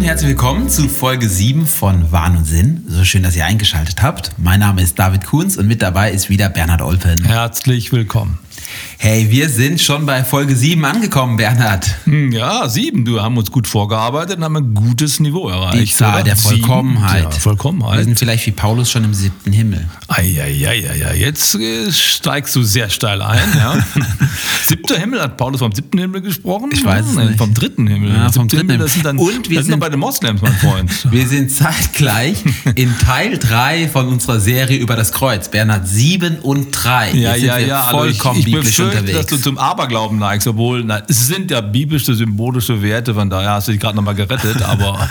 und herzlich willkommen zu Folge 7 von Wahn und Sinn. So schön, dass ihr eingeschaltet habt. Mein Name ist David Kunz und mit dabei ist wieder Bernhard Olpen. Herzlich willkommen. Hey, wir sind schon bei Folge 7 angekommen, Bernhard. Hm, ja, 7. Du haben uns gut vorgearbeitet und haben ein gutes Niveau erreicht. Die Zahl oder? der Vollkommenheit. Ja, Vollkommenheit. Wir sind vielleicht wie Paulus schon im siebten Himmel. Eieieiei, jetzt äh, steigst du sehr steil ein. Ja. Siebter Himmel, hat Paulus vom siebten Himmel gesprochen? Ich weiß es nicht. Vom dritten Himmel. Ja, vom dritten Himmel. Das sind dann, und wir das sind bei den Moslems, mein Freund. wir sind zeitgleich in Teil 3 von unserer Serie über das Kreuz. Bernhard, 7 und 3. Ja, ja, ja. Vollkommen also ich, ich biblisch unterwegs. dass du zum Aberglauben neigst, obwohl na, es sind ja biblische, symbolische Werte, von daher hast du dich gerade nochmal gerettet, aber.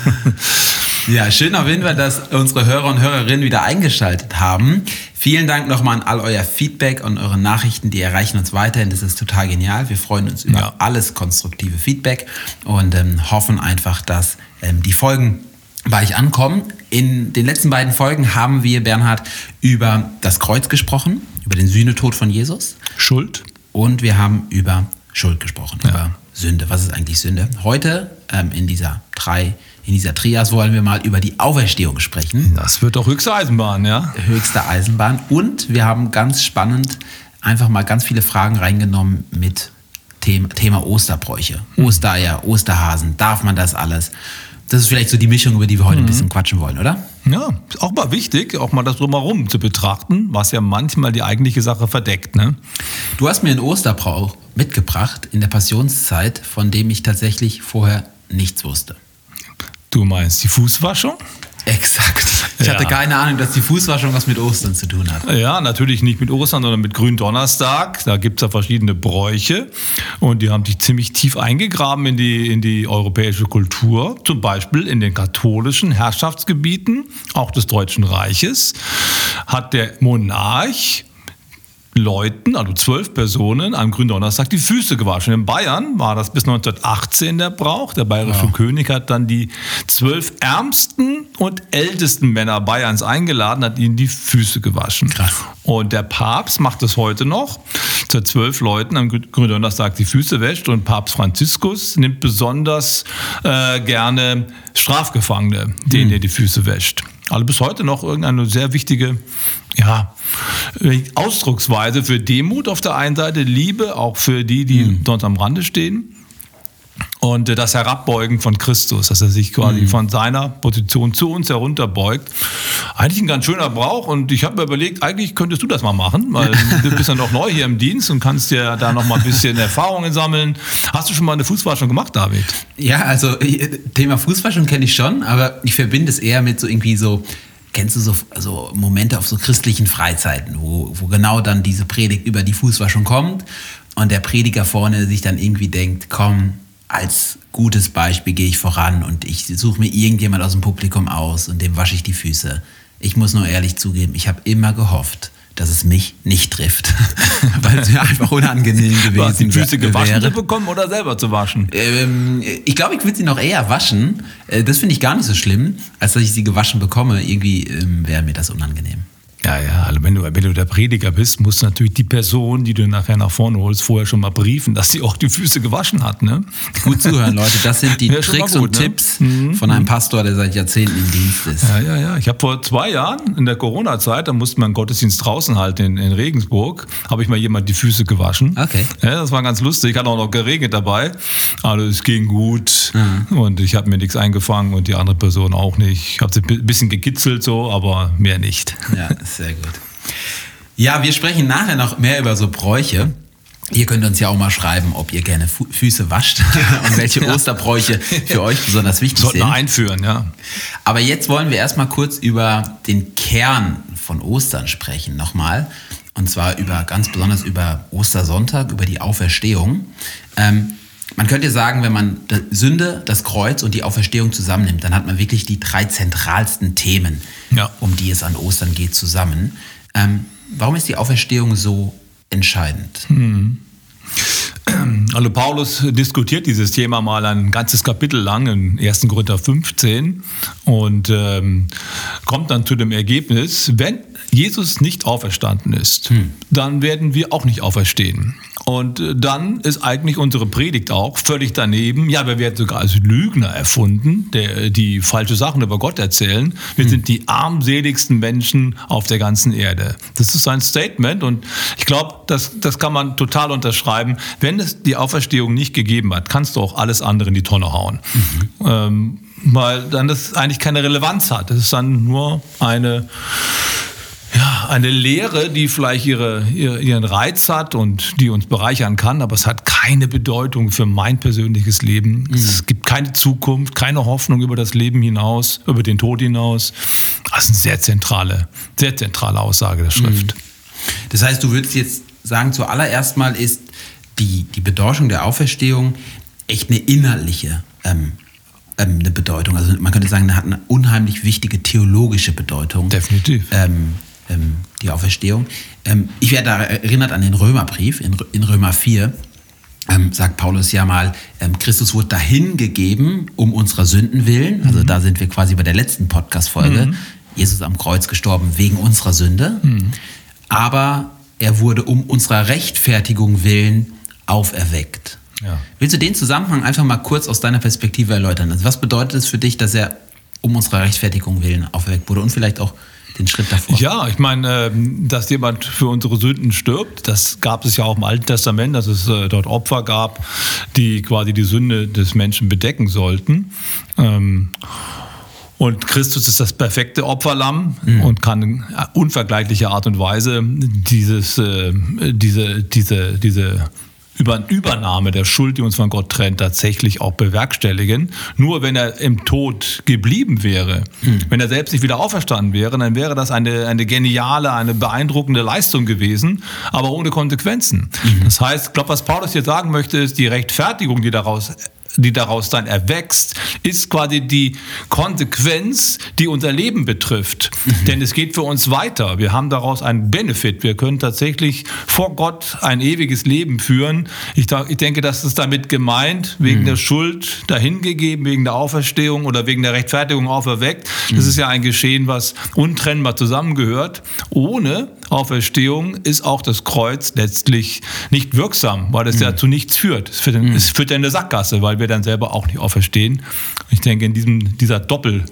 ja, schön auf jeden Fall, dass unsere Hörer und Hörerinnen wieder eingeschaltet haben. Vielen Dank nochmal an all euer Feedback und eure Nachrichten, die erreichen uns weiterhin. Das ist total genial. Wir freuen uns über ja. alles konstruktive Feedback und ähm, hoffen einfach, dass ähm, die Folgen bei euch ankommen. In den letzten beiden Folgen haben wir, Bernhard, über das Kreuz gesprochen, über den Sühnetod von Jesus. Schuld. Und wir haben über Schuld gesprochen, ja. über Sünde. Was ist eigentlich Sünde? Heute ähm, in dieser drei, in dieser Trias wollen wir mal über die Auferstehung sprechen. Das wird doch höchste Eisenbahn, ja? Höchste Eisenbahn. Und wir haben ganz spannend einfach mal ganz viele Fragen reingenommen mit Thema, Thema Osterbräuche, hm. Ostereier, Osterhasen. Darf man das alles? Das ist vielleicht so die Mischung, über die wir heute mhm. ein bisschen quatschen wollen, oder? Ja, ist auch mal wichtig, auch mal das drumherum zu betrachten, was ja manchmal die eigentliche Sache verdeckt. Ne? Du hast mir einen Osterbrauch mitgebracht in der Passionszeit, von dem ich tatsächlich vorher nichts wusste. Du meinst die Fußwaschung? Exakt. Ich ja. hatte keine Ahnung, dass die Fußwaschung was mit Ostern zu tun hat. Ja, natürlich nicht mit Ostern, sondern mit Gründonnerstag. Da gibt es ja verschiedene Bräuche und die haben sich ziemlich tief eingegraben in die, in die europäische Kultur. Zum Beispiel in den katholischen Herrschaftsgebieten, auch des Deutschen Reiches, hat der Monarch Leuten, also zwölf Personen, am Gründonnerstag die Füße gewaschen. In Bayern war das bis 1918 der Brauch. Der bayerische ja. König hat dann die zwölf ärmsten und ältesten Männer Bayerns eingeladen, hat ihnen die Füße gewaschen. Krass. Und der Papst macht es heute noch, zu zwölf Leuten am Gründonnerstag die Füße wäscht. Und Papst Franziskus nimmt besonders äh, gerne Strafgefangene, denen hm. er die Füße wäscht. Also bis heute noch irgendeine sehr wichtige ja, Ausdrucksweise für Demut auf der einen Seite, Liebe auch für die, die mhm. dort am Rande stehen und das Herabbeugen von Christus, dass er sich quasi mhm. von seiner Position zu uns herunterbeugt. Eigentlich ein ganz schöner Brauch und ich habe mir überlegt, eigentlich könntest du das mal machen, weil du bist ja noch neu hier im Dienst und kannst dir da noch mal ein bisschen Erfahrungen sammeln. Hast du schon mal eine Fußwaschung gemacht, David? Ja, also Thema Fußwaschung kenne ich schon, aber ich verbinde es eher mit so irgendwie so Kennst du so so Momente auf so christlichen Freizeiten, wo, wo genau dann diese Predigt über die Fußwaschung kommt und der Prediger vorne sich dann irgendwie denkt, komm, als gutes Beispiel gehe ich voran und ich suche mir irgendjemand aus dem Publikum aus und dem wasche ich die Füße. Ich muss nur ehrlich zugeben, ich habe immer gehofft, dass es mich nicht trifft, weil es mir einfach unangenehm gewesen wäre. die Füße gewaschen wäre. zu bekommen oder selber zu waschen? Ähm, ich glaube, ich würde sie noch eher waschen. Äh, das finde ich gar nicht so schlimm, als dass ich sie gewaschen bekomme. Irgendwie ähm, wäre mir das unangenehm. Ja, ja, also wenn du, wenn du der Prediger bist, musst du natürlich die Person, die du nachher nach vorne holst, vorher schon mal briefen, dass sie auch die Füße gewaschen hat. Ne? Gut zuhören, Leute. Das sind die ja, Tricks gut, und ne? Tipps mhm. von einem Pastor, der seit Jahrzehnten im Dienst ist. Ja, ja, ja. Ich habe vor zwei Jahren in der Corona-Zeit, da musste man Gottesdienst draußen halten in, in Regensburg, habe ich mal jemand die Füße gewaschen. Okay. Ja, das war ganz lustig. Hat auch noch geregnet dabei. Also es ging gut mhm. und ich habe mir nichts eingefangen und die andere Person auch nicht. Ich habe sie ein bisschen gekitzelt so, aber mehr nicht. Ja, sehr gut. Ja, wir sprechen nachher noch mehr über so Bräuche. Ihr könnt uns ja auch mal schreiben, ob ihr gerne Fu Füße wascht und welche ja. Osterbräuche für euch besonders wichtig Sollten sind. Sollten einführen, ja. Aber jetzt wollen wir erstmal kurz über den Kern von Ostern sprechen nochmal. Und zwar über ganz besonders über Ostersonntag, über die Auferstehung. Ähm, man könnte sagen, wenn man Sünde, das Kreuz und die Auferstehung zusammennimmt, dann hat man wirklich die drei zentralsten Themen, ja. um die es an Ostern geht, zusammen. Ähm, warum ist die Auferstehung so entscheidend? Hm. Also Paulus diskutiert dieses Thema mal ein ganzes Kapitel lang in 1. Korinther 15 und ähm, kommt dann zu dem Ergebnis, wenn Jesus nicht auferstanden ist, hm. dann werden wir auch nicht auferstehen. Und dann ist eigentlich unsere Predigt auch völlig daneben. Ja, wir werden sogar als Lügner erfunden, der, die falsche Sachen über Gott erzählen. Wir hm. sind die armseligsten Menschen auf der ganzen Erde. Das ist ein Statement und ich glaube, das, das kann man total unterschreiben. Wenn es die Auferstehung nicht gegeben hat, kannst du auch alles andere in die Tonne hauen. Mhm. Ähm, weil dann das eigentlich keine Relevanz hat. Es ist dann nur eine ja, eine Lehre, die vielleicht ihre, ihren Reiz hat und die uns bereichern kann, aber es hat keine Bedeutung für mein persönliches Leben. Mhm. Es gibt keine Zukunft, keine Hoffnung über das Leben hinaus, über den Tod hinaus. Das ist eine sehr zentrale, sehr zentrale Aussage der Schrift. Mhm. Das heißt, du würdest jetzt sagen, zuallererst mal ist die, die Bedeutung der Auferstehung echt eine innerliche ähm, ähm, eine Bedeutung. Also man könnte sagen, hat eine unheimlich wichtige theologische Bedeutung. Definitiv. Ähm, ähm, die Auferstehung. Ähm, ich werde da erinnert an den Römerbrief in, in Römer 4. Ähm, sagt Paulus ja mal, ähm, Christus wurde dahin gegeben um unserer Sünden willen. Also mhm. da sind wir quasi bei der letzten Podcast-Folge. Mhm. Jesus am Kreuz gestorben wegen unserer Sünde. Mhm. Aber er wurde um unserer Rechtfertigung willen auferweckt. Ja. Willst du den Zusammenhang einfach mal kurz aus deiner Perspektive erläutern? Also was bedeutet es für dich, dass er um unserer Rechtfertigung willen auferweckt wurde und vielleicht auch den Schritt davor? Ja, ich meine, ähm, dass jemand für unsere Sünden stirbt, das gab es ja auch im Alten Testament, dass es äh, dort Opfer gab, die quasi die Sünde des Menschen bedecken sollten. Ähm, und Christus ist das perfekte Opferlamm mhm. und kann in unvergleichlicher Art und Weise dieses, äh, diese, diese, diese über Übernahme der Schuld, die uns von Gott trennt, tatsächlich auch bewerkstelligen. Nur wenn er im Tod geblieben wäre, mhm. wenn er selbst nicht wieder auferstanden wäre, dann wäre das eine, eine geniale, eine beeindruckende Leistung gewesen, aber ohne Konsequenzen. Mhm. Das heißt, ich glaube, was Paulus hier sagen möchte, ist, die Rechtfertigung, die daraus die daraus dann erwächst, ist quasi die Konsequenz, die unser Leben betrifft. Mhm. Denn es geht für uns weiter. Wir haben daraus einen Benefit. Wir können tatsächlich vor Gott ein ewiges Leben führen. Ich, ich denke, das ist damit gemeint, wegen mhm. der Schuld dahingegeben, wegen der Auferstehung oder wegen der Rechtfertigung auferweckt. Das mhm. ist ja ein Geschehen, was untrennbar zusammengehört. Ohne Auferstehung ist auch das Kreuz letztlich nicht wirksam, weil es mhm. ja zu nichts führt. Es führt, in, es führt in eine Sackgasse, weil wir dann selber auch nicht auferstehen. Ich denke, in diesem, dieser Doppel,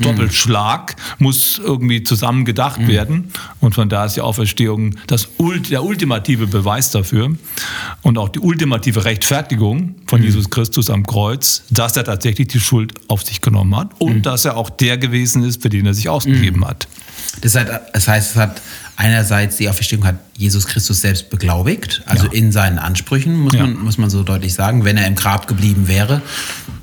Doppelschlag muss irgendwie zusammen gedacht mhm. werden. Und von da ist die Auferstehung das, der ultimative Beweis dafür und auch die ultimative Rechtfertigung von mhm. Jesus Christus am Kreuz, dass er tatsächlich die Schuld auf sich genommen hat und mhm. dass er auch der gewesen ist, für den er sich ausgegeben mhm. hat. Das heißt, es hat einerseits die Auferstehung hat Jesus Christus selbst beglaubigt, also ja. in seinen Ansprüchen, muss, ja. man, muss man so deutlich sagen. Wenn er im Grab geblieben wäre,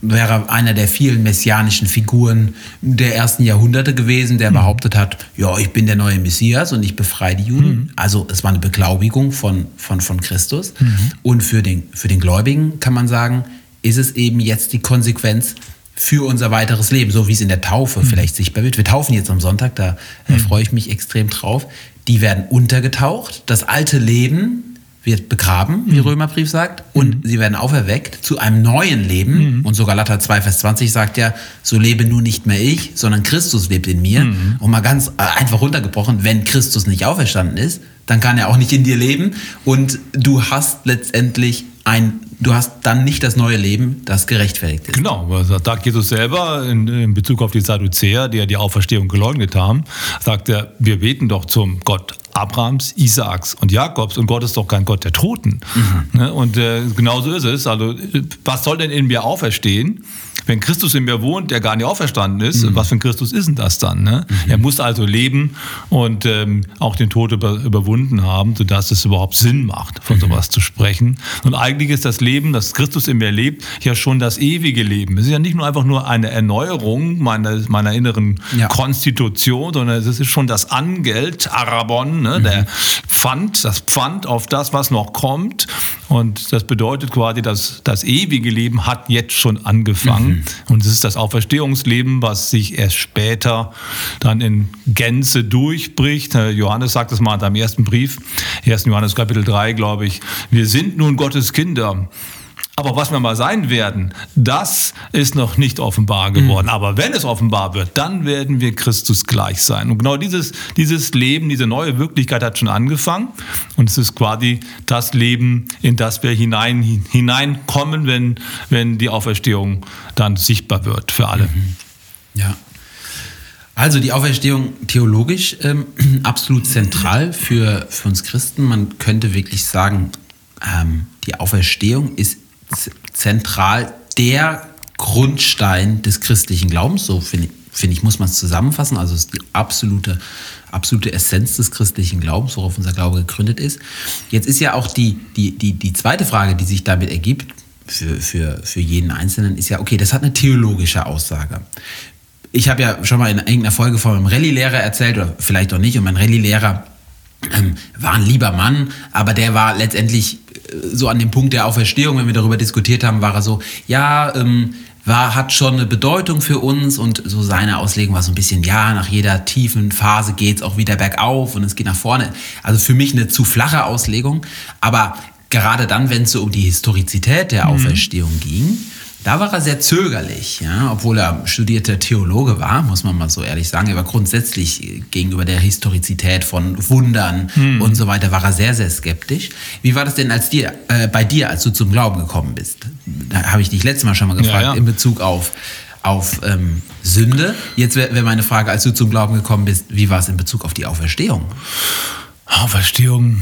wäre er einer der vielen messianischen Figuren der ersten Jahrhunderte gewesen, der mhm. behauptet hat, ja, ich bin der neue Messias und ich befreie die Juden. Mhm. Also es war eine Beglaubigung von, von, von Christus. Mhm. Und für den, für den Gläubigen kann man sagen, ist es eben jetzt die Konsequenz für unser weiteres Leben, so wie es in der Taufe mhm. vielleicht sichtbar wird. Wir taufen jetzt am Sonntag, da äh, mhm. freue ich mich extrem drauf. Die werden untergetaucht, das alte Leben wird begraben, wie mhm. Römerbrief sagt, und mhm. sie werden auferweckt zu einem neuen Leben. Mhm. Und sogar Galater 2, Vers 20 sagt ja, so lebe nur nicht mehr ich, sondern Christus lebt in mir. Mhm. Und mal ganz äh, einfach runtergebrochen, wenn Christus nicht auferstanden ist, dann kann er auch nicht in dir leben. Und du hast letztendlich ein, du hast dann nicht das neue Leben, das gerechtfertigt ist. Genau, das sagt Jesus selber in, in Bezug auf die Sadduzäer, die ja die Auferstehung geleugnet haben, sagt er, wir beten doch zum Gott Abrahams, Isaaks und Jakobs und Gott ist doch kein Gott der Toten. Mhm. Ne? Und äh, genauso ist es. Also, was soll denn in mir auferstehen? wenn Christus in mir wohnt, der gar nicht auferstanden ist, mhm. was für ein Christus ist denn das dann? Ne? Mhm. Er muss also leben und ähm, auch den Tod über, überwunden haben, sodass es überhaupt Sinn macht, von mhm. sowas zu sprechen. Und eigentlich ist das Leben, das Christus in mir lebt, ja schon das ewige Leben. Es ist ja nicht nur einfach nur eine Erneuerung meiner, meiner inneren ja. Konstitution, sondern es ist schon das Angeld, Arabon, ne? der mhm. Pfand, das Pfand auf das, was noch kommt. Und das bedeutet quasi, dass das ewige Leben hat jetzt schon angefangen. Mhm. Und es ist das Auferstehungsleben, was sich erst später dann in Gänze durchbricht. Johannes sagt es mal in seinem ersten Brief, 1. Johannes Kapitel 3, glaube ich. Wir sind nun Gottes Kinder. Aber was wir mal sein werden, das ist noch nicht offenbar geworden. Mhm. Aber wenn es offenbar wird, dann werden wir Christus gleich sein. Und genau dieses, dieses Leben, diese neue Wirklichkeit hat schon angefangen. Und es ist quasi das Leben, in das wir hinein, hineinkommen, wenn, wenn die Auferstehung dann sichtbar wird für alle. Mhm. Ja. Also die Auferstehung theologisch ähm, absolut zentral für, für uns Christen. Man könnte wirklich sagen, ähm, die Auferstehung ist zentral der Grundstein des christlichen Glaubens. So finde ich, find ich, muss man es zusammenfassen. Also es ist die absolute, absolute Essenz des christlichen Glaubens, worauf unser Glaube gegründet ist. Jetzt ist ja auch die, die, die, die zweite Frage, die sich damit ergibt, für, für, für jeden Einzelnen, ist ja, okay, das hat eine theologische Aussage ich habe ja schon mal in irgendeiner Folge von einem Rallye-Lehrer erzählt, oder vielleicht auch nicht, und mein Rallye-Lehrer ähm, war ein lieber Mann, aber der war letztendlich äh, so an dem Punkt der Auferstehung, wenn wir darüber diskutiert haben, war er so, ja, ähm, war, hat schon eine Bedeutung für uns und so seine Auslegung war so ein bisschen, ja, nach jeder tiefen Phase geht es auch wieder bergauf und es geht nach vorne. Also für mich eine zu flache Auslegung, aber gerade dann, wenn es so um die Historizität der mhm. Auferstehung mhm. ging, da war er sehr zögerlich, ja, obwohl er studierter Theologe war, muss man mal so ehrlich sagen. Er war grundsätzlich gegenüber der Historizität von Wundern hm. und so weiter, war er sehr, sehr skeptisch. Wie war das denn als dir, äh, bei dir, als du zum Glauben gekommen bist? Da habe ich dich letztes Mal schon mal gefragt, ja, ja. in Bezug auf, auf ähm, Sünde. Jetzt wäre wär meine Frage, als du zum Glauben gekommen bist, wie war es in Bezug auf die Auferstehung? Auferstehung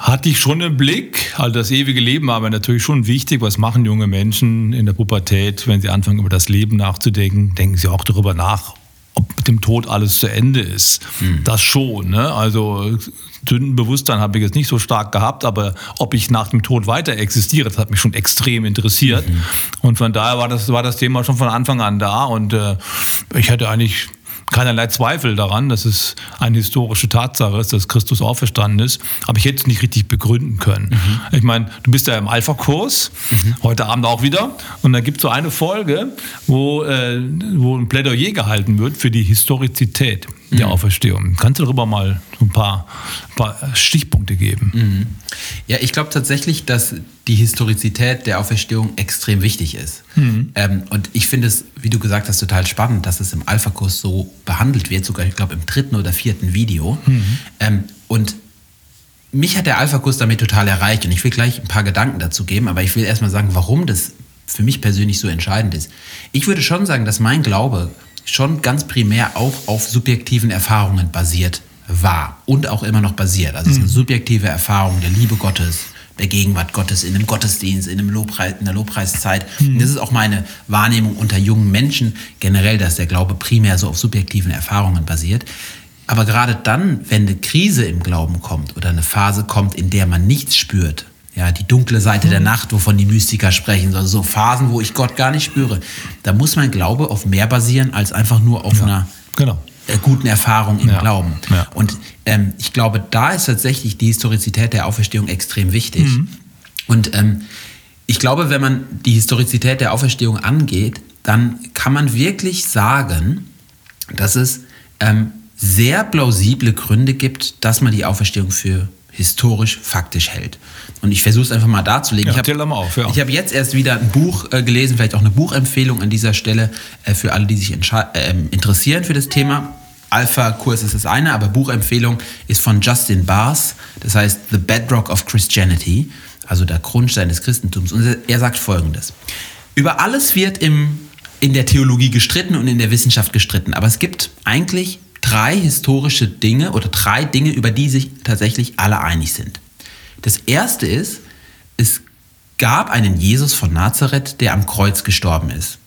hatte ich schon im Blick. Also das ewige Leben war aber natürlich schon wichtig. Was machen junge Menschen in der Pubertät, wenn sie anfangen, über das Leben nachzudenken? Denken sie auch darüber nach, ob mit dem Tod alles zu Ende ist. Hm. Das schon. Ne? Also Sündenbewusstsein habe ich jetzt nicht so stark gehabt, aber ob ich nach dem Tod weiter existiere, das hat mich schon extrem interessiert. Mhm. Und von daher war das, war das Thema schon von Anfang an da. Und äh, ich hätte eigentlich keinerlei Zweifel daran, dass es eine historische Tatsache ist, dass Christus auferstanden ist. Aber ich hätte es nicht richtig begründen können. Mhm. Ich meine, du bist ja im Alpha-Kurs, mhm. heute Abend auch wieder. Und da gibt es so eine Folge, wo, äh, wo ein Plädoyer gehalten wird für die Historizität der mhm. Auferstehung. Kannst du darüber mal ein paar, ein paar Stichpunkte geben? Mhm. Ja, ich glaube tatsächlich, dass die Historizität der Auferstehung extrem wichtig ist. Mhm. Ähm, und ich finde es, wie du gesagt hast, total spannend, dass es im Alpha-Kurs so behandelt wird, sogar, ich glaube, im dritten oder vierten Video. Mhm. Ähm, und mich hat der Alpha-Kurs damit total erreicht und ich will gleich ein paar Gedanken dazu geben, aber ich will erstmal sagen, warum das für mich persönlich so entscheidend ist. Ich würde schon sagen, dass mein Glaube schon ganz primär auch auf subjektiven Erfahrungen basiert war und auch immer noch basiert. Also es ist eine mhm. subjektive Erfahrung der Liebe Gottes, der Gegenwart Gottes in einem Gottesdienst, in, einem Lobpreis, in der Lobpreiszeit. Mhm. Das ist auch meine Wahrnehmung unter jungen Menschen generell, dass der Glaube primär so auf subjektiven Erfahrungen basiert. Aber gerade dann, wenn eine Krise im Glauben kommt oder eine Phase kommt, in der man nichts spürt, ja, die dunkle Seite mhm. der Nacht, wovon die Mystiker sprechen, also so Phasen, wo ich Gott gar nicht spüre, da muss mein Glaube auf mehr basieren als einfach nur auf ja, einer genau. Äh, guten Erfahrung im ja, Glauben. Ja. Und ähm, ich glaube, da ist tatsächlich die Historizität der Auferstehung extrem wichtig. Mhm. Und ähm, ich glaube, wenn man die Historizität der Auferstehung angeht, dann kann man wirklich sagen, dass es ähm, sehr plausible Gründe gibt, dass man die Auferstehung für historisch faktisch hält. Und ich versuche es einfach mal darzulegen. Ja, ich habe ja. hab jetzt erst wieder ein Buch äh, gelesen, vielleicht auch eine Buchempfehlung an dieser Stelle äh, für alle, die sich äh, interessieren für das Thema. Alpha-Kurs ist das eine, aber Buchempfehlung ist von Justin Bars, das heißt The Bedrock of Christianity, also der Grundstein des Christentums. Und er sagt folgendes. Über alles wird im, in der Theologie gestritten und in der Wissenschaft gestritten, aber es gibt eigentlich drei historische Dinge oder drei Dinge, über die sich tatsächlich alle einig sind. Das erste ist, es gab einen Jesus von Nazareth, der am Kreuz gestorben ist.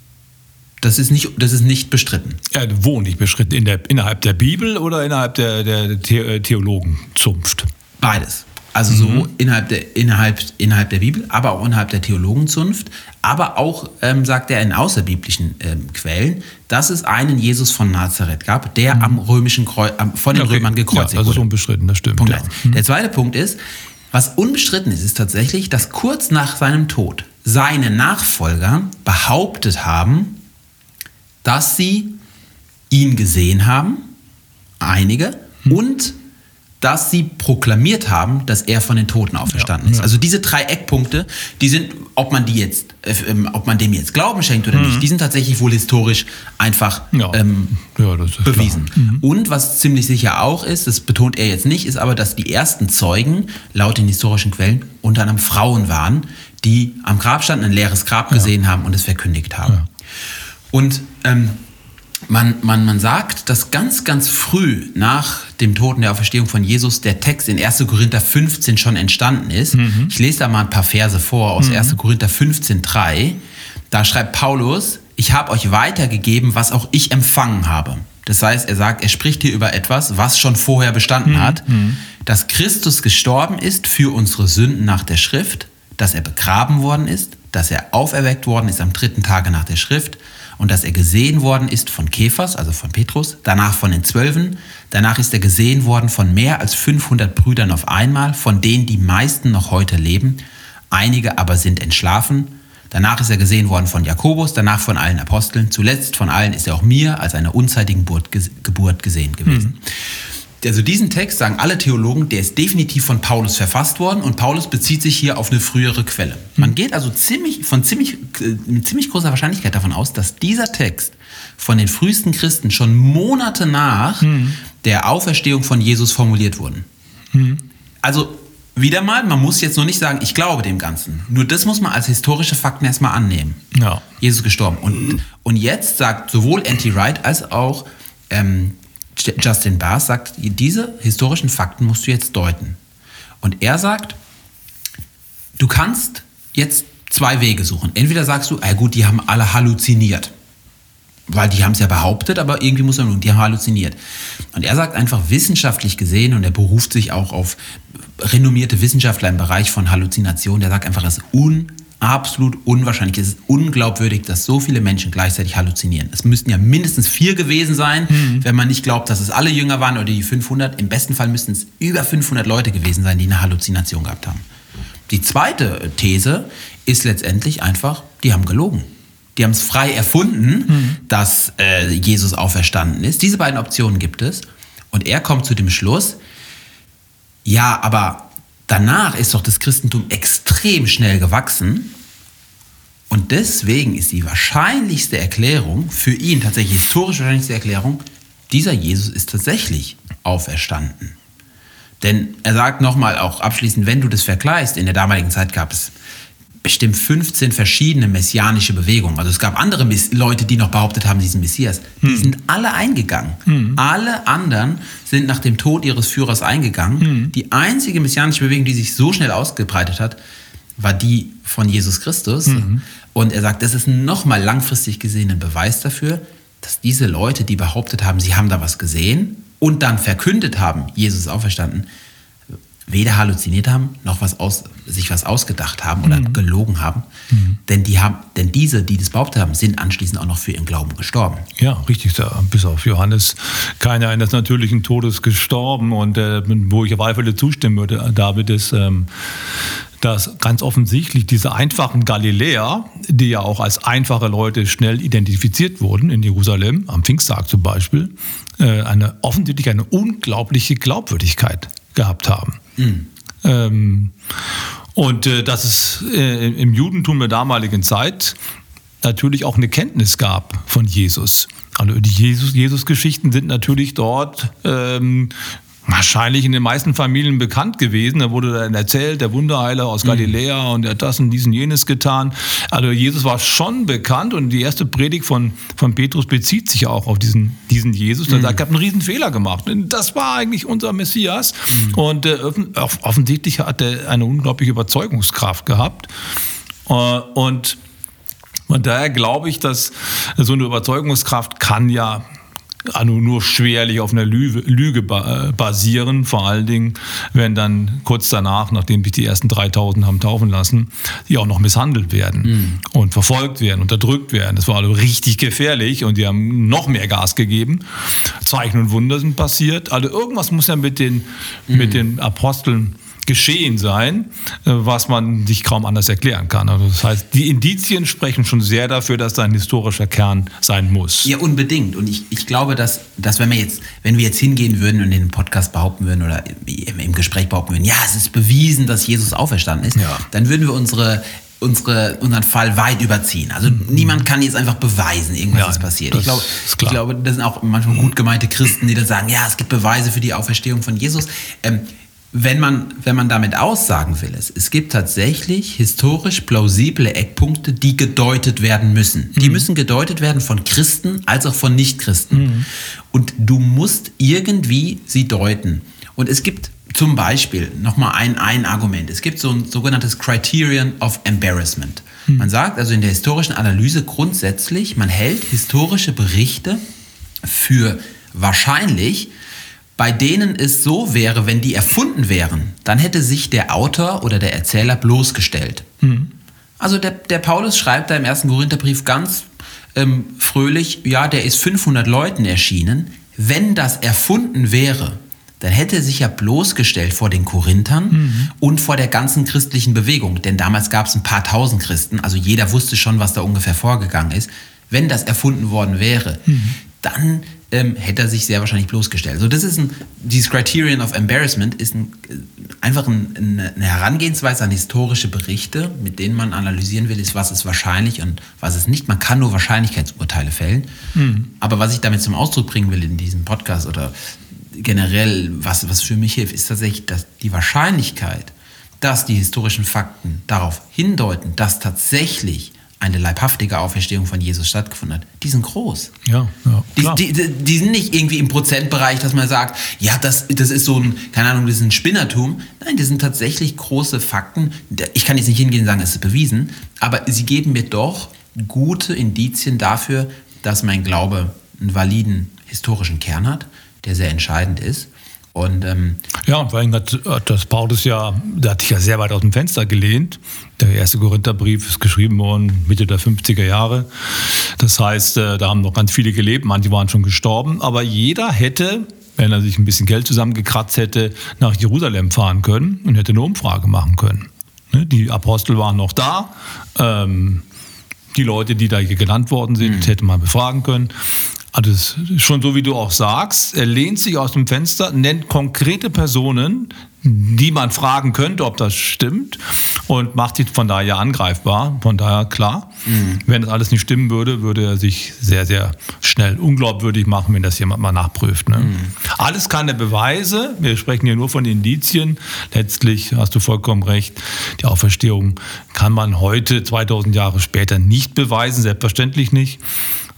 Das ist nicht, das ist nicht bestritten. Ja, wo nicht bestritten? In der, innerhalb der Bibel oder innerhalb der, der Theologenzunft? Beides. Also so mhm. innerhalb, der, innerhalb, innerhalb der Bibel, aber auch innerhalb der Theologenzunft, aber auch, ähm, sagt er in außerbiblischen ähm, Quellen, dass es einen Jesus von Nazareth gab, der mhm. am römischen Kreu am, von den okay. Römern gekreuzigt ja, also wurde. Also unbestritten, das stimmt. Punkt ja. Mhm. Der zweite Punkt ist, was unbestritten ist, ist tatsächlich, dass kurz nach seinem Tod seine Nachfolger behauptet haben, dass sie ihn gesehen haben, einige, mhm. und dass sie proklamiert haben, dass er von den Toten auferstanden ist. Also diese drei Eckpunkte, die sind, ob man die jetzt, äh, ähm, ob man dem jetzt Glauben schenkt oder nicht, die sind tatsächlich wohl historisch einfach Ja. ähm, Ja, bewiesen. Und was ziemlich sicher auch ist, das betont er jetzt nicht, ist aber, dass die ersten Zeugen laut den historischen Quellen unter anderem Frauen waren, die am Grab standen, ein leeres Grab gesehen haben und es verkündigt haben. Und ähm, man, man, man sagt, dass ganz, ganz früh nach dem Tod und der Auferstehung von Jesus der Text in 1. Korinther 15 schon entstanden ist. Ich lese da mal ein paar Verse vor aus 1. Korinther 15, 3. Da schreibt Paulus, ich habe euch weitergegeben, was auch ich empfangen habe. Das heißt, er sagt, er spricht hier über etwas, was schon vorher bestanden hat, dass Christus gestorben ist für unsere Sünden nach der Schrift, dass er begraben worden ist, dass er auferweckt worden ist am dritten Tage nach der Schrift und dass er gesehen worden ist von Kephas, also von Petrus, danach von den Zwölfen, danach ist er gesehen worden von mehr als 500 Brüdern auf einmal, von denen die meisten noch heute leben, einige aber sind entschlafen. Danach ist er gesehen worden von Jakobus, danach von allen Aposteln, zuletzt von allen ist er auch mir als einer unzeitigen Geburt, gesehen gewesen. Also diesen Text sagen alle Theologen, der ist definitiv von Paulus verfasst worden und Paulus bezieht sich hier auf eine frühere Quelle. Man geht also ziemlich, von ziemlich, äh, mit ziemlich großer Wahrscheinlichkeit davon aus, dass dieser Text von den frühesten Christen schon Monate nach der Auferstehung von Jesus formuliert wurden. Also wieder mal, man muss jetzt noch nicht sagen, ich glaube dem Ganzen. Nur das muss man als historische Fakten erstmal annehmen. Ja. Jesus gestorben. Und, und jetzt sagt sowohl N.T. Wright als auch ähm, Justin Bars sagt, diese historischen Fakten musst du jetzt deuten. Und er sagt, du kannst jetzt zwei Wege suchen. Entweder sagst du, ah gut, die haben alle halluziniert. Weil die haben es ja behauptet, aber irgendwie muss man, die haben halluziniert. Und er sagt einfach wissenschaftlich gesehen, und er beruft sich auch auf renommierte Wissenschaftler im Bereich von Halluzination, der sagt einfach, es ist un, absolut unwahrscheinlich, es ist unglaubwürdig, dass so viele Menschen gleichzeitig halluzinieren. Es müssten ja mindestens vier gewesen sein, wenn man nicht glaubt, dass es alle Jünger waren oder die 500. Im besten Fall müssten es über 500 Leute gewesen sein, die eine Halluzination gehabt haben. Die zweite These ist letztendlich einfach, die haben gelogen. Die haben es frei erfunden, dass äh, Jesus auferstanden ist. Diese beiden Optionen gibt es. Und er kommt zu dem Schluss, ja, aber danach ist doch das Christentum extrem schnell gewachsen. Und deswegen ist die wahrscheinlichste Erklärung, für ihn tatsächlich historisch wahrscheinlichste Erklärung, dieser Jesus ist tatsächlich auferstanden. Denn er sagt nochmal auch abschließend, wenn du das vergleichst, in der damaligen Zeit gab es bestimmt 15 verschiedene messianische Bewegungen. Also es gab andere Mess Leute, die noch behauptet haben, sie sind Messias. Die sind alle eingegangen. Alle anderen sind nach dem Tod ihres Führers eingegangen. Die einzige messianische Bewegung, die sich so schnell ausgebreitet hat, war die von Jesus Christus. Und er sagt, das ist nochmal langfristig gesehen ein Beweis dafür, dass diese Leute, die behauptet haben, sie haben da was gesehen und dann verkündet haben, Jesus ist auferstanden, weder halluziniert haben, noch was aus, sich was ausgedacht haben oder gelogen haben. Denn, die haben. denn diese, die das behauptet haben, sind anschließend auch noch für ihren Glauben gestorben. Ja, richtig. Da, bis auf Johannes keiner eines natürlichen Todes gestorben. Und äh, wo ich auf alle Fälle zustimmen würde, David, ist, ähm, dass ganz offensichtlich diese einfachen Galiläer, die ja auch als einfache Leute schnell identifiziert wurden in Jerusalem, am Pfingsttag zum Beispiel, äh, eine offensichtlich eine unglaubliche Glaubwürdigkeit gehabt haben. Ähm, und äh, dass es äh, im Judentum der damaligen Zeit natürlich auch eine Kenntnis gab von Jesus. Also die Jesus- Jesus-Geschichten sind natürlich dort ähm, wahrscheinlich in den meisten Familien bekannt gewesen. Da wurde dann erzählt, der Wunderheiler aus Galiläa und er hat das und dies und jenes getan. Also Jesus war schon bekannt und die erste Predigt von, von Petrus bezieht sich ja auch auf diesen, diesen Jesus. Der sagt, ich habe einen riesen Fehler gemacht. Das war eigentlich unser Messias. Und äh, offen- off- offensichtlich hat er eine unglaubliche Überzeugungskraft gehabt. Äh, und und daher glaube ich, dass so eine Überzeugungskraft kann ja also nur schwerlich auf einer Lüge, Lüge äh, basieren, vor allen Dingen, wenn dann kurz danach, nachdem sich die ersten 3000 haben taufen lassen, die auch noch misshandelt werden und verfolgt werden, unterdrückt werden. Das war also richtig gefährlich und die haben noch mehr Gas gegeben. Zeichen und Wunder sind passiert. Also irgendwas muss ja mit den, mit den Aposteln geschehen sein, äh, was man sich kaum anders erklären kann. Also das heißt, die Indizien sprechen schon sehr dafür, dass da ein historischer Kern sein muss. Ja, unbedingt. Und ich, ich glaube, dass, dass wenn wir jetzt, wenn wir jetzt hingehen würden und in den Podcast behaupten würden oder im, im Gespräch behaupten würden, ja, es ist bewiesen, dass Jesus auferstanden ist, Ja. dann würden wir unsere unsere, unseren Fall weit überziehen. Also niemand kann jetzt einfach beweisen, irgendwas Nein, ist passiert. Ich glaube, ist ich glaube, das sind auch manchmal gut gemeinte Christen, die dann sagen, ja, es gibt Beweise für die Auferstehung von Jesus. Ähm, wenn man, wenn man damit aussagen will, es, es gibt tatsächlich historisch plausible Eckpunkte, die gedeutet werden müssen. Die müssen gedeutet werden von Christen als auch von Nichtchristen. Und du musst irgendwie sie deuten. Und es gibt zum Beispiel nochmal ein, ein Argument. Es gibt so ein sogenanntes Criterion of Embarrassment. Man sagt also in der historischen Analyse grundsätzlich, man hält historische Berichte für wahrscheinlich, bei denen es so wäre, wenn die erfunden wären, dann hätte sich der Autor oder der Erzähler bloßgestellt. Also der, der Paulus schreibt da im ersten Korintherbrief ganz ähm, fröhlich, ja, der ist 500 Leuten erschienen. Wenn das erfunden wäre, dann hätte er sich ja bloßgestellt vor den Korinthern und vor der ganzen christlichen Bewegung. Denn damals gab es ein paar tausend Christen, also jeder wusste schon, was da ungefähr vorgegangen ist. Wenn das erfunden worden wäre, dann ähm, hätte er sich sehr wahrscheinlich bloßgestellt. Also das ist ein, dieses Criterion of Embarrassment ist ein, einfach ein, eine Herangehensweise an historische Berichte, mit denen man analysieren will, ist, was ist wahrscheinlich und was ist nicht. Man kann nur Wahrscheinlichkeitsurteile fällen. Aber was ich damit zum Ausdruck bringen will in diesem Podcast oder generell, was, was für mich hilft, ist tatsächlich, dass die Wahrscheinlichkeit, dass die historischen Fakten darauf hindeuten, dass tatsächlich eine leibhaftige Auferstehung von Jesus stattgefunden hat, die sind groß. Ja, ja Die, klar. die, die die sind nicht irgendwie im Prozentbereich, dass man sagt, ja, das, das ist so ein, keine Ahnung, das ist ein Spinnertum. Nein, das sind tatsächlich große Fakten. Ich kann jetzt nicht hingehen und sagen, es ist bewiesen, aber sie geben mir doch gute Indizien dafür, dass mein Glaube einen validen historischen Kern hat, der sehr entscheidend ist. Und ähm, Ja, und vor allem hat, hat das Paulus ja, der hat sich ja sehr weit aus dem Fenster gelehnt. Der erste Korintherbrief ist geschrieben worden Mitte der 50er Jahre. Das heißt, äh, da haben noch ganz viele gelebt, manche waren schon gestorben, aber jeder hätte, wenn er sich ein bisschen Geld zusammengekratzt hätte, nach Jerusalem fahren können und hätte eine Umfrage machen können. Ne, Die Apostel waren noch da. Ähm, die Leute, die da hier genannt worden sind, hätte man befragen können. Also schon so, wie du auch sagst, er lehnt sich aus dem Fenster, nennt konkrete Personen, die man fragen könnte, ob das stimmt und macht sich von daher angreifbar. Von daher klar, wenn das alles nicht stimmen würde, würde er sich sehr, sehr schnell unglaubwürdig machen, wenn das jemand mal nachprüft. Ne? Alles keine Beweise, wir sprechen hier nur von Indizien. Letztlich hast du vollkommen recht, die Auferstehung kann man heute, 2000 Jahre später, nicht beweisen, selbstverständlich nicht.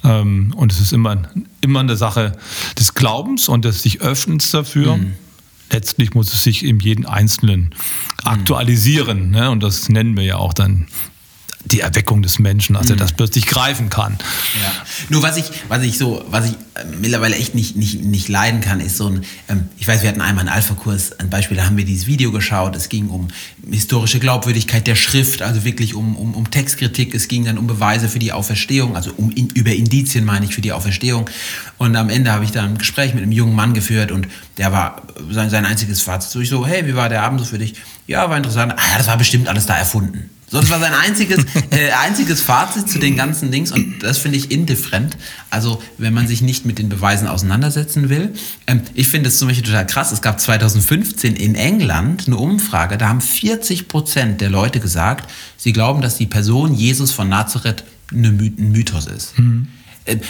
Ähm, Und es ist immer, immer eine Sache des Glaubens und des sich Öffnens dafür. Letztlich muss es sich in jedem Einzelnen aktualisieren. Ne? Und das nennen wir ja auch dann die Erweckung des Menschen, dass er das plötzlich greifen kann. Ja. Nur was ich, was ich so, was ich äh, mittlerweile echt nicht, nicht, nicht leiden kann, ist so ein, ähm, ich weiß, wir hatten einmal einen Alpha-Kurs, ein Beispiel, da haben wir dieses Video geschaut, es ging um historische Glaubwürdigkeit der Schrift, also wirklich um, um, um Textkritik, es ging dann um Beweise für die Auferstehung, also um in, über Indizien meine ich für die Auferstehung. Und am Ende habe ich dann ein Gespräch mit einem jungen Mann geführt und der war sein, sein einziges Fazit. So, ich so, hey, wie war der Abend so für dich? Ja, war interessant. Ah, das war bestimmt alles da erfunden. So, das war sein einziges, äh, einziges Fazit zu den ganzen Dings und das finde ich indifferent. Also, wenn man sich nicht mit den Beweisen auseinandersetzen will. Ähm, ich finde es zum Beispiel total krass. Es gab 2015 in England eine Umfrage, da haben 40 Prozent der Leute gesagt, sie glauben, dass die Person Jesus von Nazareth eine My ein Mythos ist. Äh,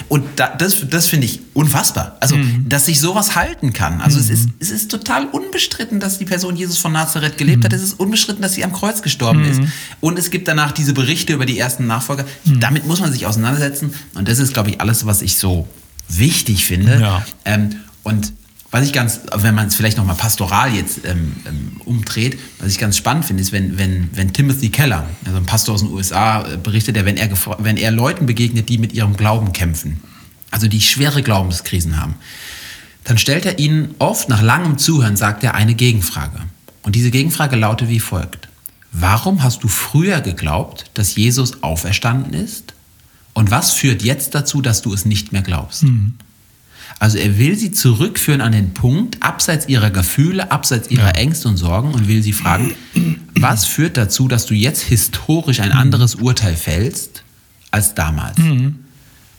Und da, das, das finde ich unfassbar. Also, dass sich sowas halten kann. Also, es, ist, es ist total unbestritten, dass die Person Jesus von Nazareth gelebt hat. Es ist unbestritten, dass sie am Kreuz gestorben ist. Und es gibt danach diese Berichte über die ersten Nachfolger. Damit muss man sich auseinandersetzen. Und das ist, glaube ich, alles, was ich so wichtig finde. Ja. Ähm, und was ich ganz, wenn man es vielleicht nochmal pastoral jetzt ähm, ähm, umdreht, was ich ganz spannend finde, ist, wenn, wenn, wenn Timothy Keller, also ein Pastor aus den USA, äh, berichtet, er, wenn er, wenn er Leuten begegnet, die mit ihrem Glauben kämpfen, also die schwere Glaubenskrisen haben, dann stellt er ihnen oft nach langem Zuhören, sagt er, eine Gegenfrage. Und diese Gegenfrage lautet wie folgt. Warum hast du früher geglaubt, dass Jesus auferstanden ist? Und was führt jetzt dazu, dass du es nicht mehr glaubst? Also er will sie zurückführen an den Punkt, abseits ihrer Gefühle, abseits ihrer ja. Ängste und Sorgen und will sie fragen, was führt dazu, dass du jetzt historisch ein anderes Urteil fällst als damals? Mhm.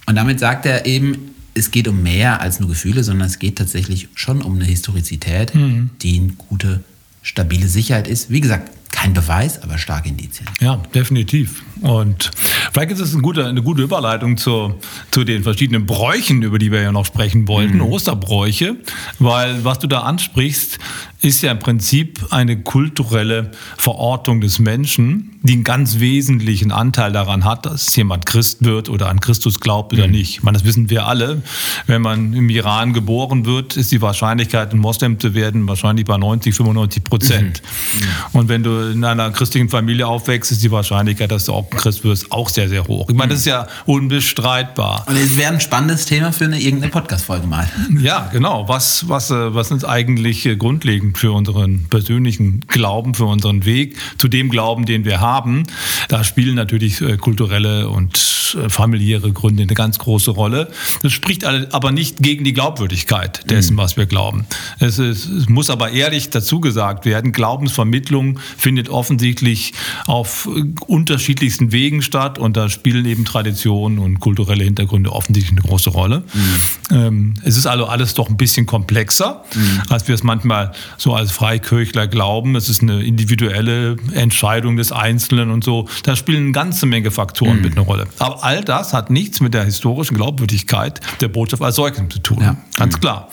Und damit sagt er eben, es geht um mehr als nur Gefühle, sondern es geht tatsächlich schon um eine Historizität, mhm. die eine gute, stabile Sicherheit ist. Wie gesagt, kein Beweis, aber starke Indizien. Ja, definitiv. Und vielleicht ist es eine gute, eine gute Überleitung zu, zu den verschiedenen Bräuchen, über die wir ja noch sprechen wollten, mhm. Osterbräuche, weil was du da ansprichst, ist ja im Prinzip eine kulturelle Verortung des Menschen, die einen ganz wesentlichen Anteil daran hat, dass jemand Christ wird oder an Christus glaubt oder mhm. nicht. Ich meine, das wissen wir alle. Wenn man im Iran geboren wird, ist die Wahrscheinlichkeit, ein Moslem zu werden, wahrscheinlich bei 90, 95 Prozent. Mhm. Und wenn du in einer christlichen Familie aufwächst, ist die Wahrscheinlichkeit, dass du auch ein Christ wirst, auch sehr, sehr hoch. Ich meine, das ist ja unbestreitbar. Und es wäre ein spannendes Thema für eine irgendeine Podcast-Folge mal. Ja, genau. Was, was, äh, was ist eigentlich grundlegend für unseren persönlichen Glauben, für unseren Weg zu dem Glauben, den wir haben? Da spielen natürlich äh, kulturelle und äh, familiäre Gründe eine ganz große Rolle. Das spricht aber nicht gegen die Glaubwürdigkeit dessen, mhm. was wir glauben. Es, ist, es muss aber ehrlich dazu gesagt werden, Glaubensvermittlung findet offensichtlich auf unterschiedlichsten Wegen statt und da spielen eben Traditionen und kulturelle Hintergründe offensichtlich eine große Rolle. Mhm. Ähm, es ist also alles doch ein bisschen komplexer, mhm. als wir es manchmal so als Freikirchler glauben. Es ist eine individuelle Entscheidung des Einzelnen und so. Da spielen eine ganze Menge Faktoren mhm. mit eine Rolle. Aber all das hat nichts mit der historischen Glaubwürdigkeit der Botschaft als solchen zu tun. Ja. Ganz mhm. klar.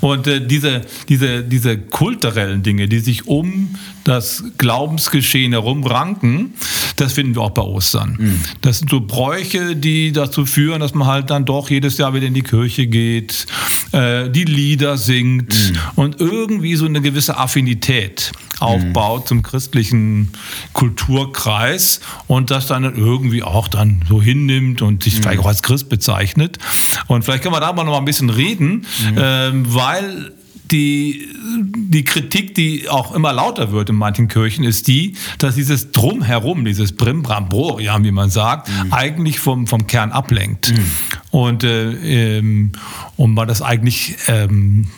Und äh, diese, diese, diese kulturellen Dinge, die sich um das Glaubensgeschehen herum ranken, das finden wir auch bei Ostern. Mhm. Das sind so Bräuche, die dazu führen, dass man halt dann doch jedes Jahr wieder in die Kirche geht, äh, die Lieder singt mhm. und irgendwie so eine gewisse Affinität aufbaut mhm. zum christlichen Kulturkreis und das dann irgendwie auch dann so hinnimmt und sich vielleicht auch als Christ bezeichnet. Und vielleicht können wir da mal noch mal ein bisschen reden, ähm, weil die, die Kritik, die auch immer lauter wird in manchen Kirchen, ist die, dass dieses Drumherum, dieses Brimbramborium, wie man sagt, mhm. eigentlich vom, vom Kern ablenkt. Mhm. Und, äh, ähm, und man das eigentlich ähm,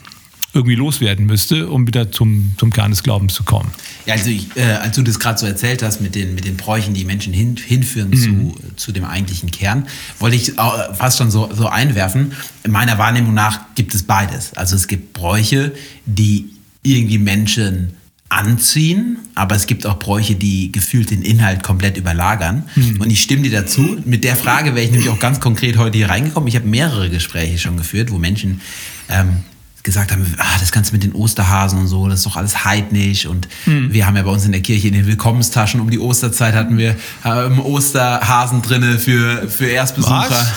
irgendwie loswerden müsste, um wieder zum, zum Kern des Glaubens zu kommen. Ja, also ich, äh, als du das gerade so erzählt hast mit den, mit den Bräuchen, die Menschen hin, hinführen mhm. zu, zu dem eigentlichen Kern, wollte ich fast schon so, so einwerfen. In meiner Wahrnehmung nach gibt es beides. Also es gibt Bräuche, die irgendwie Menschen anziehen, aber es gibt auch Bräuche, die gefühlt den Inhalt komplett überlagern. Mhm. Und ich stimme dir dazu. Mit der Frage wäre ich nämlich auch ganz konkret heute hier reingekommen. Ich habe mehrere Gespräche schon geführt, wo Menschen ähm, gesagt haben, ah, das Ganze mit den Osterhasen und so, das ist doch alles heidnisch. Und mhm. wir haben ja bei uns in der Kirche in den Willkommenstaschen um die Osterzeit hatten wir ähm, Osterhasen drinne für, für Erstbesucher. Was?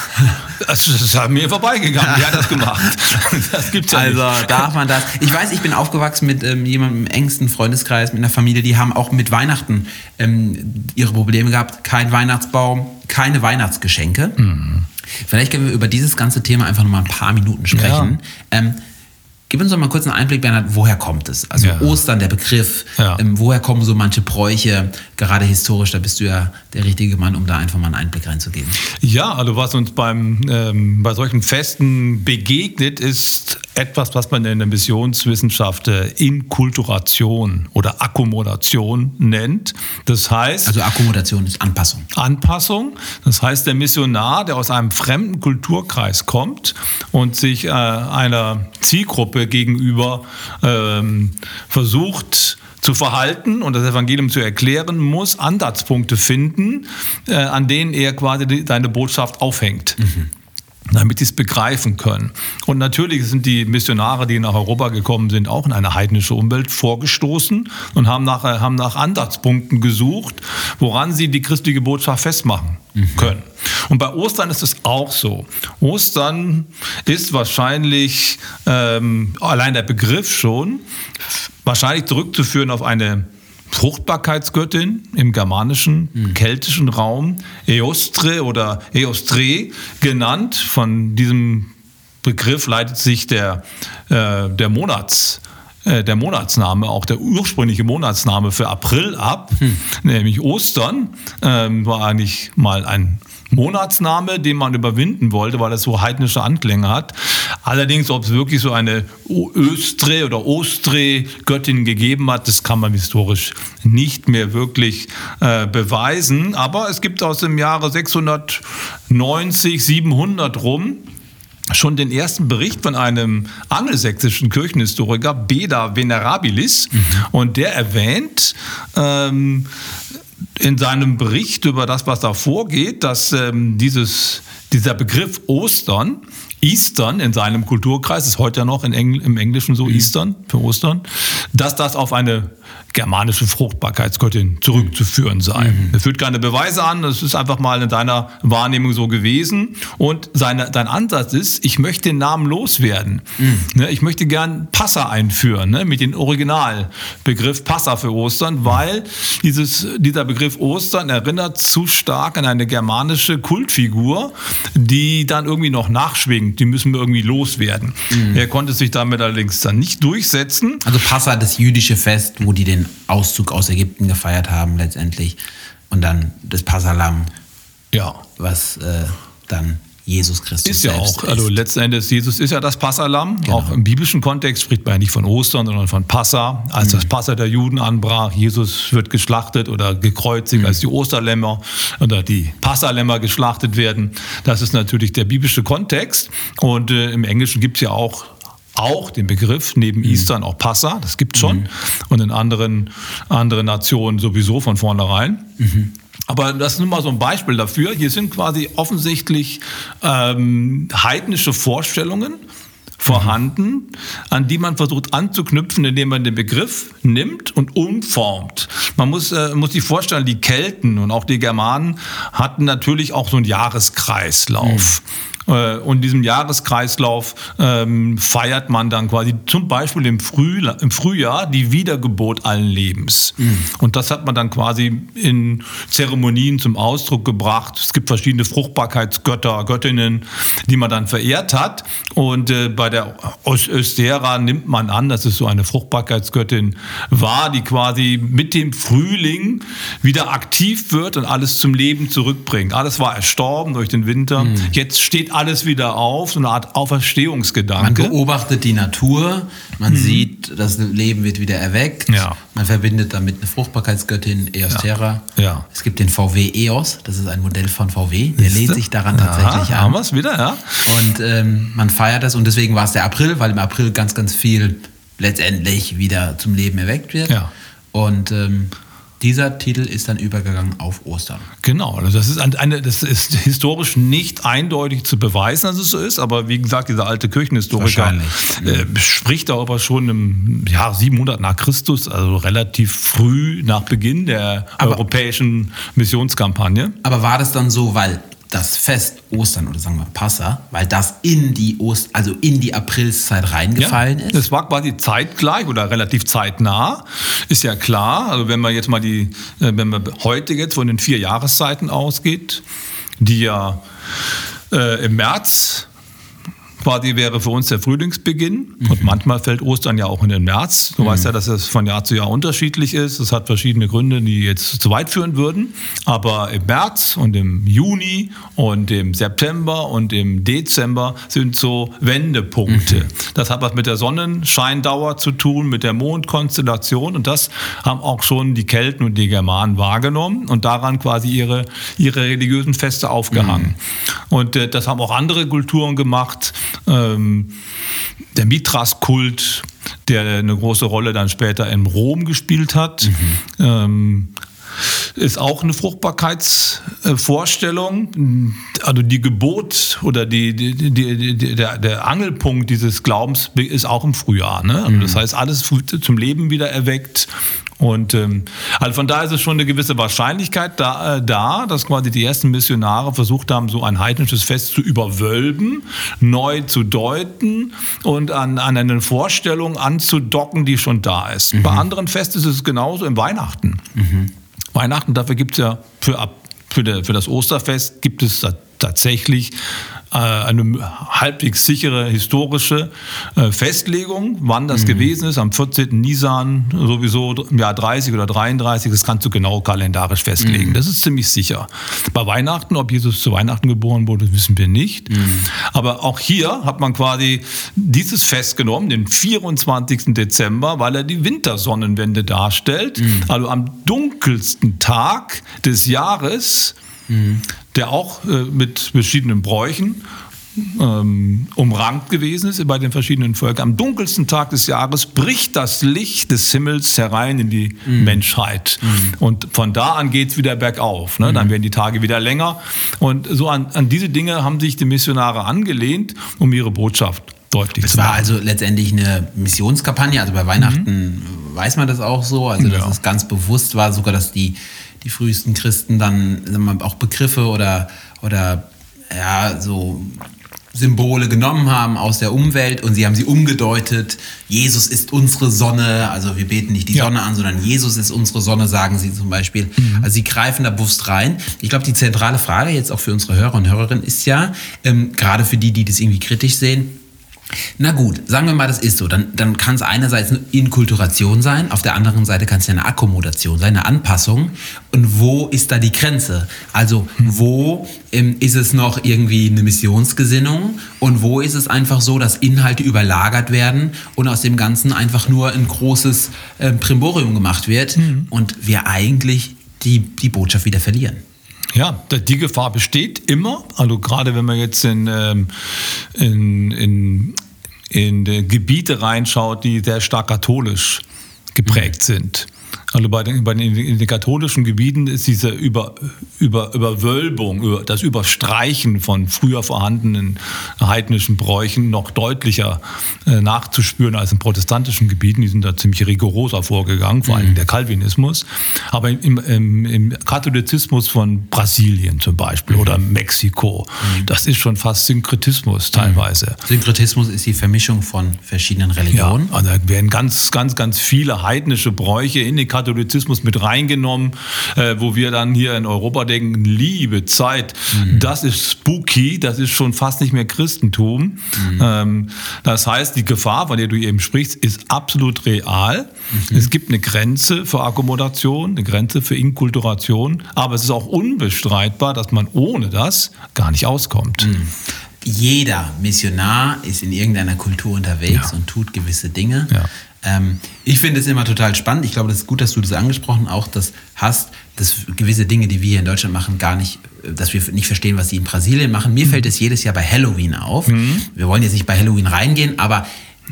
Das, ist an mir vorbeigegangen. Wer hat das gemacht? Das gibt's ja also nicht. darf man das. Ich weiß, ich bin aufgewachsen mit ähm, jemandem im engsten Freundeskreis, mit einer Familie, die haben auch mit Weihnachten ähm, ihre Probleme gehabt. Kein Weihnachtsbaum, keine Weihnachtsgeschenke. Mhm. Vielleicht können wir über dieses ganze Thema einfach noch mal ein paar Minuten sprechen. Ja. Ähm, Gib uns doch mal kurz einen Einblick, Bernhard, woher kommt es? Also ja. Ostern, der Begriff, ja. ähm, woher kommen so manche Bräuche, gerade historisch, da bist du ja der richtige Mann, um da einfach mal einen Einblick reinzugeben. Ja, also was uns beim, ähm, bei solchen Festen begegnet, ist etwas, was man in der Missionswissenschaft äh, Inkulturation oder Akkommodation nennt. Das heißt... Also Akkommodation ist Anpassung. Anpassung. Das heißt, der Missionar, der aus einem fremden Kulturkreis kommt und sich äh, einer Zielgruppe Gruppe gegenüber ähm, versucht zu verhalten und das Evangelium zu erklären, muss Ansatzpunkte finden, äh, an denen er quasi die, seine Botschaft aufhängt. Mhm damit sie es begreifen können. Und natürlich sind die Missionare, die nach Europa gekommen sind, auch in eine heidnische Umwelt vorgestoßen und haben nach, haben nach Ansatzpunkten gesucht, woran sie die christliche Botschaft festmachen mhm. können. Und bei Ostern ist es auch so. Ostern ist wahrscheinlich, ähm, allein der Begriff schon, wahrscheinlich zurückzuführen auf eine Fruchtbarkeitsgöttin im germanischen, mhm. keltischen Raum, Eostre oder Eostre genannt. Von diesem Begriff leitet sich der, äh, der Monats äh, der Monatsname, auch der ursprüngliche Monatsname für April ab, hm. nämlich Ostern, ähm, war eigentlich mal ein Monatsname, den man überwinden wollte, weil es so heidnische Anklänge hat. Allerdings, ob es wirklich so eine Östre oder Ostre-Göttin gegeben hat, das kann man historisch nicht mehr wirklich äh, beweisen. Aber es gibt aus dem Jahre 690, 700 rum schon den ersten Bericht von einem angelsächsischen Kirchenhistoriker, Beda Venerabilis, mhm. und der erwähnt, ähm, in seinem Bericht über das, was da vorgeht, dass ähm, dieses, dieser Begriff Ostern, Eastern in seinem Kulturkreis, ist heute ja noch Engl im Englischen so mhm. Eastern für Ostern, dass das auf eine germanische Fruchtbarkeitsgöttin zurückzuführen sei. Mhm. Er führt keine Beweise an, es ist einfach mal in deiner Wahrnehmung so gewesen. Und seine, sein Ansatz ist, ich möchte den Namen loswerden. Mhm. Ne, ich möchte gern Passa einführen, ne, mit dem Originalbegriff Passa für Ostern, weil dieses, dieser Begriff Ostern erinnert zu stark an eine germanische Kultfigur, die dann irgendwie noch nachschwingt. Die müssen wir irgendwie loswerden. Mhm. Er konnte sich damit allerdings dann nicht durchsetzen. Also Passa, das jüdische Fest, wo die den den Auszug aus Ägypten gefeiert haben letztendlich. Und dann das Passalam, ja. was äh, dann Jesus Christus ist ja auch, also letzten Endes, Jesus ist ja das Passalam. Genau. Auch im biblischen Kontext spricht man ja nicht von Ostern, sondern von Passa. Als mhm. das Passa der Juden anbrach, Jesus wird geschlachtet oder gekreuzigt, mhm. als die Osterlämmer oder die Passalämmer geschlachtet werden. Das ist natürlich der biblische Kontext. Und äh, im Englischen gibt es ja auch auch den Begriff, neben mhm. Eastern auch Passa, das gibt es schon. Mhm. Und in anderen, anderen Nationen sowieso von vornherein. Mhm. Aber das ist nun mal so ein Beispiel dafür. Hier sind quasi offensichtlich ähm, heidnische Vorstellungen vorhanden, an die man versucht anzuknüpfen, indem man den Begriff nimmt und umformt. Man muss, äh, muss sich vorstellen, die Kelten und auch die Germanen hatten natürlich auch so einen Jahreskreislauf. Mhm. Äh, und in diesem Jahreskreislauf ähm, feiert man dann quasi zum Beispiel im, Früh, im Frühjahr die Wiedergeburt allen Lebens. Mhm. Und das hat man dann quasi in Zeremonien zum Ausdruck gebracht. Es gibt verschiedene Fruchtbarkeitsgötter, Göttinnen, die man dann verehrt hat. Und äh, bei der Östera nimmt man an, dass es so eine Fruchtbarkeitsgöttin war, die quasi mit dem Frühling wieder aktiv wird und alles zum Leben zurückbringt. Alles war erstorben durch den Winter. Mhm. Jetzt steht alles wieder auf, so eine Art Auferstehungsgedanke. Man beobachtet die Natur, man mhm. sieht, das Leben wird wieder erweckt. Ja. Man verbindet damit eine Fruchtbarkeitsgöttin, Eos Terra. Ja. Es gibt den VW EOS, das ist ein Modell von VW. Der lehnt sich daran tatsächlich Aha, an. Haben wir es wieder, ja. Und ähm, man feiert das und deswegen war es der April, weil im April ganz, ganz viel letztendlich wieder zum Leben erweckt wird. Ja. Und ähm, dieser Titel ist dann übergegangen auf Ostern. Genau, also das ist, eine, das ist historisch nicht eindeutig zu beweisen, dass es so ist, aber wie gesagt, dieser alte Kirchenhistoriker äh, spricht darüber schon im Jahr 700 nach Christus, also relativ früh nach Beginn der aber, europäischen Missionskampagne. Aber war das dann so, weil das Fest Ostern oder sagen wir Passa, weil das in die Ost, also in die Aprilszeit reingefallen ja, ist. Das war quasi zeitgleich oder relativ zeitnah, ist ja klar. Also wenn man jetzt mal die, äh, wenn man heute jetzt von den vier Jahreszeiten ausgeht, die ja äh, im März quasi wäre für uns der Frühlingsbeginn. Mhm. Und manchmal fällt Ostern ja auch in den März. Du mhm. weißt ja, dass es von Jahr zu Jahr unterschiedlich ist. Es hat verschiedene Gründe, die jetzt zu weit führen würden. Aber im März und im Juni und im September und im Dezember sind so Wendepunkte. Mhm. Das hat was mit der Sonnenscheindauer zu tun, mit der Mondkonstellation. Und das haben auch schon die Kelten und die Germanen wahrgenommen und daran quasi ihre, ihre religiösen Feste aufgehangen. Mhm. Und äh, das haben auch andere Kulturen gemacht ähm, der Mithras-Kult, der eine große Rolle dann später in Rom gespielt hat. Mhm. Ähm, ist auch eine Fruchtbarkeitsvorstellung. Also die Geburt oder die, die, die, der, der, Angelpunkt dieses Glaubens ist auch im Frühjahr. Ne? Also das mhm. heißt, alles zum Leben wieder erweckt und ähm, also von daher ist es schon eine gewisse Wahrscheinlichkeit da, äh, da, dass quasi die ersten Missionare versucht haben, so ein heidnisches Fest zu überwölben, neu zu deuten und an, an eine Vorstellung anzudocken, die schon da ist. Mhm. Bei anderen Festen ist es genauso im Weihnachten. Mhm. Weihnachten, dafür gibt es ja für, für, der, für das Osterfest gibt es tatsächlich äh, eine halbwegs sichere historische äh, Festlegung, wann das mhm. gewesen ist, am 14. Nisan sowieso im Jahr 30 oder 33, das kannst du genau kalendarisch festlegen. Mhm. Das ist ziemlich sicher. Bei Weihnachten, ob Jesus zu Weihnachten geboren wurde, wissen wir nicht. Mhm. Aber auch hier hat man quasi dieses Fest genommen, den 24. Dezember, weil er die Wintersonnenwende darstellt. Mhm. Also am dunkelsten Tag des Jahres, mhm. der auch äh, mit verschiedenen Bräuchen ähm, umrankt gewesen ist bei den verschiedenen Völkern. Am dunkelsten Tag des Jahres bricht das Licht des Himmels herein in die mhm. Menschheit. Mhm. Und von da an geht es wieder bergauf. Ne? Mhm. Dann werden die Tage wieder länger. Und so an, an diese Dinge haben sich die Missionare angelehnt, um ihre Botschaft deutlich das zu machen. Es war also letztendlich eine Missionskampagne. Also bei Weihnachten mhm. weiß man das auch so. Also dass ja. es ganz bewusst war, sogar dass die, die frühesten Christen dann wir, auch Begriffe oder, oder ja, so Symbole genommen haben aus der Umwelt und sie haben sie umgedeutet. Jesus ist unsere Sonne, also wir beten nicht die ja. Sonne an, sondern Jesus ist unsere Sonne, sagen sie zum Beispiel. Mhm. Also sie greifen da bewusst rein. Ich glaube, die zentrale Frage jetzt auch für unsere Hörer und Hörerinnen ist ja, ähm, gerade für die, die das irgendwie kritisch sehen, na gut, sagen wir mal, das ist so. Dann, dann kann es einerseits eine Inkulturation sein, auf der anderen Seite kann es ja eine Akkommodation sein, eine Anpassung. Und wo ist da die Grenze? Also wo ähm, ist es noch irgendwie eine Missionsgesinnung und wo ist es einfach so, dass Inhalte überlagert werden und aus dem Ganzen einfach nur ein großes äh, Primborium gemacht wird mhm. und wir eigentlich die, die Botschaft wieder verlieren? Ja, die Gefahr besteht immer. Also gerade wenn man jetzt in, ähm, in, in, in Gebiete reinschaut, die sehr stark katholisch geprägt mhm. sind. Also bei den, bei den, in den katholischen Gebieten ist diese Über, Über, Überwölbung, über, das Überstreichen von früher vorhandenen heidnischen Bräuchen noch deutlicher äh, nachzuspüren als in protestantischen Gebieten. Die sind da ziemlich rigoroser vorgegangen, vor allem mhm. der Calvinismus. Aber im, im, im, Katholizismus von Brasilien zum Beispiel mhm. oder Mexiko, mhm. das ist schon fast Synkretismus teilweise. Mhm. Synkretismus ist die Vermischung von verschiedenen Religionen. Ja, also da werden ganz, ganz, ganz viele heidnische Bräuche in den Katholizismus mit reingenommen, äh, wo wir dann hier in Europa denken, liebe Zeit, mhm. das ist spooky, das ist schon fast nicht mehr Christentum. Mhm. Ähm, das heißt, die Gefahr, von der du eben sprichst, ist absolut real. Mhm. Es gibt eine Grenze für Akkommodation, eine Grenze für Inkulturation, aber es ist auch unbestreitbar, dass man ohne das gar nicht auskommt. Mhm jeder Missionar ist in irgendeiner Kultur unterwegs ja. und tut gewisse Dinge. Ja. Ähm, ich finde es immer total spannend. Ich glaube, das ist gut, dass du das angesprochen auch das hast, dass gewisse Dinge, die wir hier in Deutschland machen, gar nicht, dass wir nicht verstehen, was sie in Brasilien machen. Mir mhm. fällt es jedes Jahr bei Halloween auf. Mhm. Wir wollen jetzt nicht bei Halloween reingehen, aber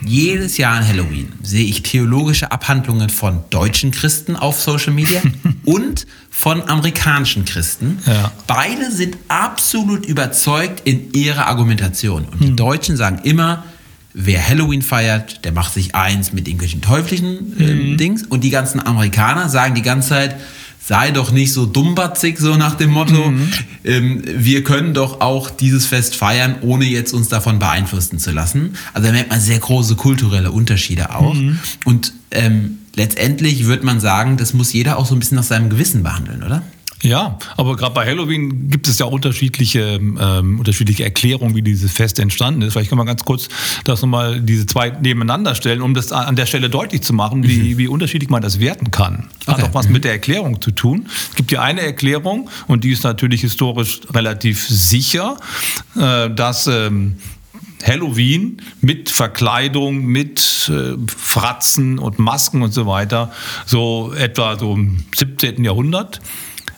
jedes Jahr an Halloween sehe ich theologische Abhandlungen von deutschen Christen auf Social Media und von amerikanischen Christen. Ja. Beide sind absolut überzeugt in ihrer Argumentation. Und die mhm. Deutschen sagen immer, wer Halloween feiert, der macht sich eins mit irgendwelchen teuflischen äh, mhm. Dings. Und die ganzen Amerikaner sagen die ganze Zeit, sei doch nicht so dummbatzig, so nach dem Motto, mhm. ähm, wir können doch auch dieses Fest feiern, ohne jetzt uns davon beeinflussen zu lassen. Also da merkt man sehr große kulturelle Unterschiede auch. Mhm. Und ähm, letztendlich würde man sagen, das muss jeder auch so ein bisschen nach seinem Gewissen behandeln, oder? Ja, aber gerade bei Halloween gibt es ja unterschiedliche, ähm, unterschiedliche Erklärungen, wie dieses Fest entstanden ist. Vielleicht können wir ganz kurz das nochmal diese zwei nebeneinander stellen, um das an der Stelle deutlich zu machen, wie, mhm. wie unterschiedlich man das werten kann. Hat okay. auch was mhm. mit der Erklärung zu tun. Es gibt ja eine Erklärung und die ist natürlich historisch relativ sicher, äh, dass ähm, Halloween mit Verkleidung, mit äh, Fratzen und Masken und so weiter, so etwa so im 17. Jahrhundert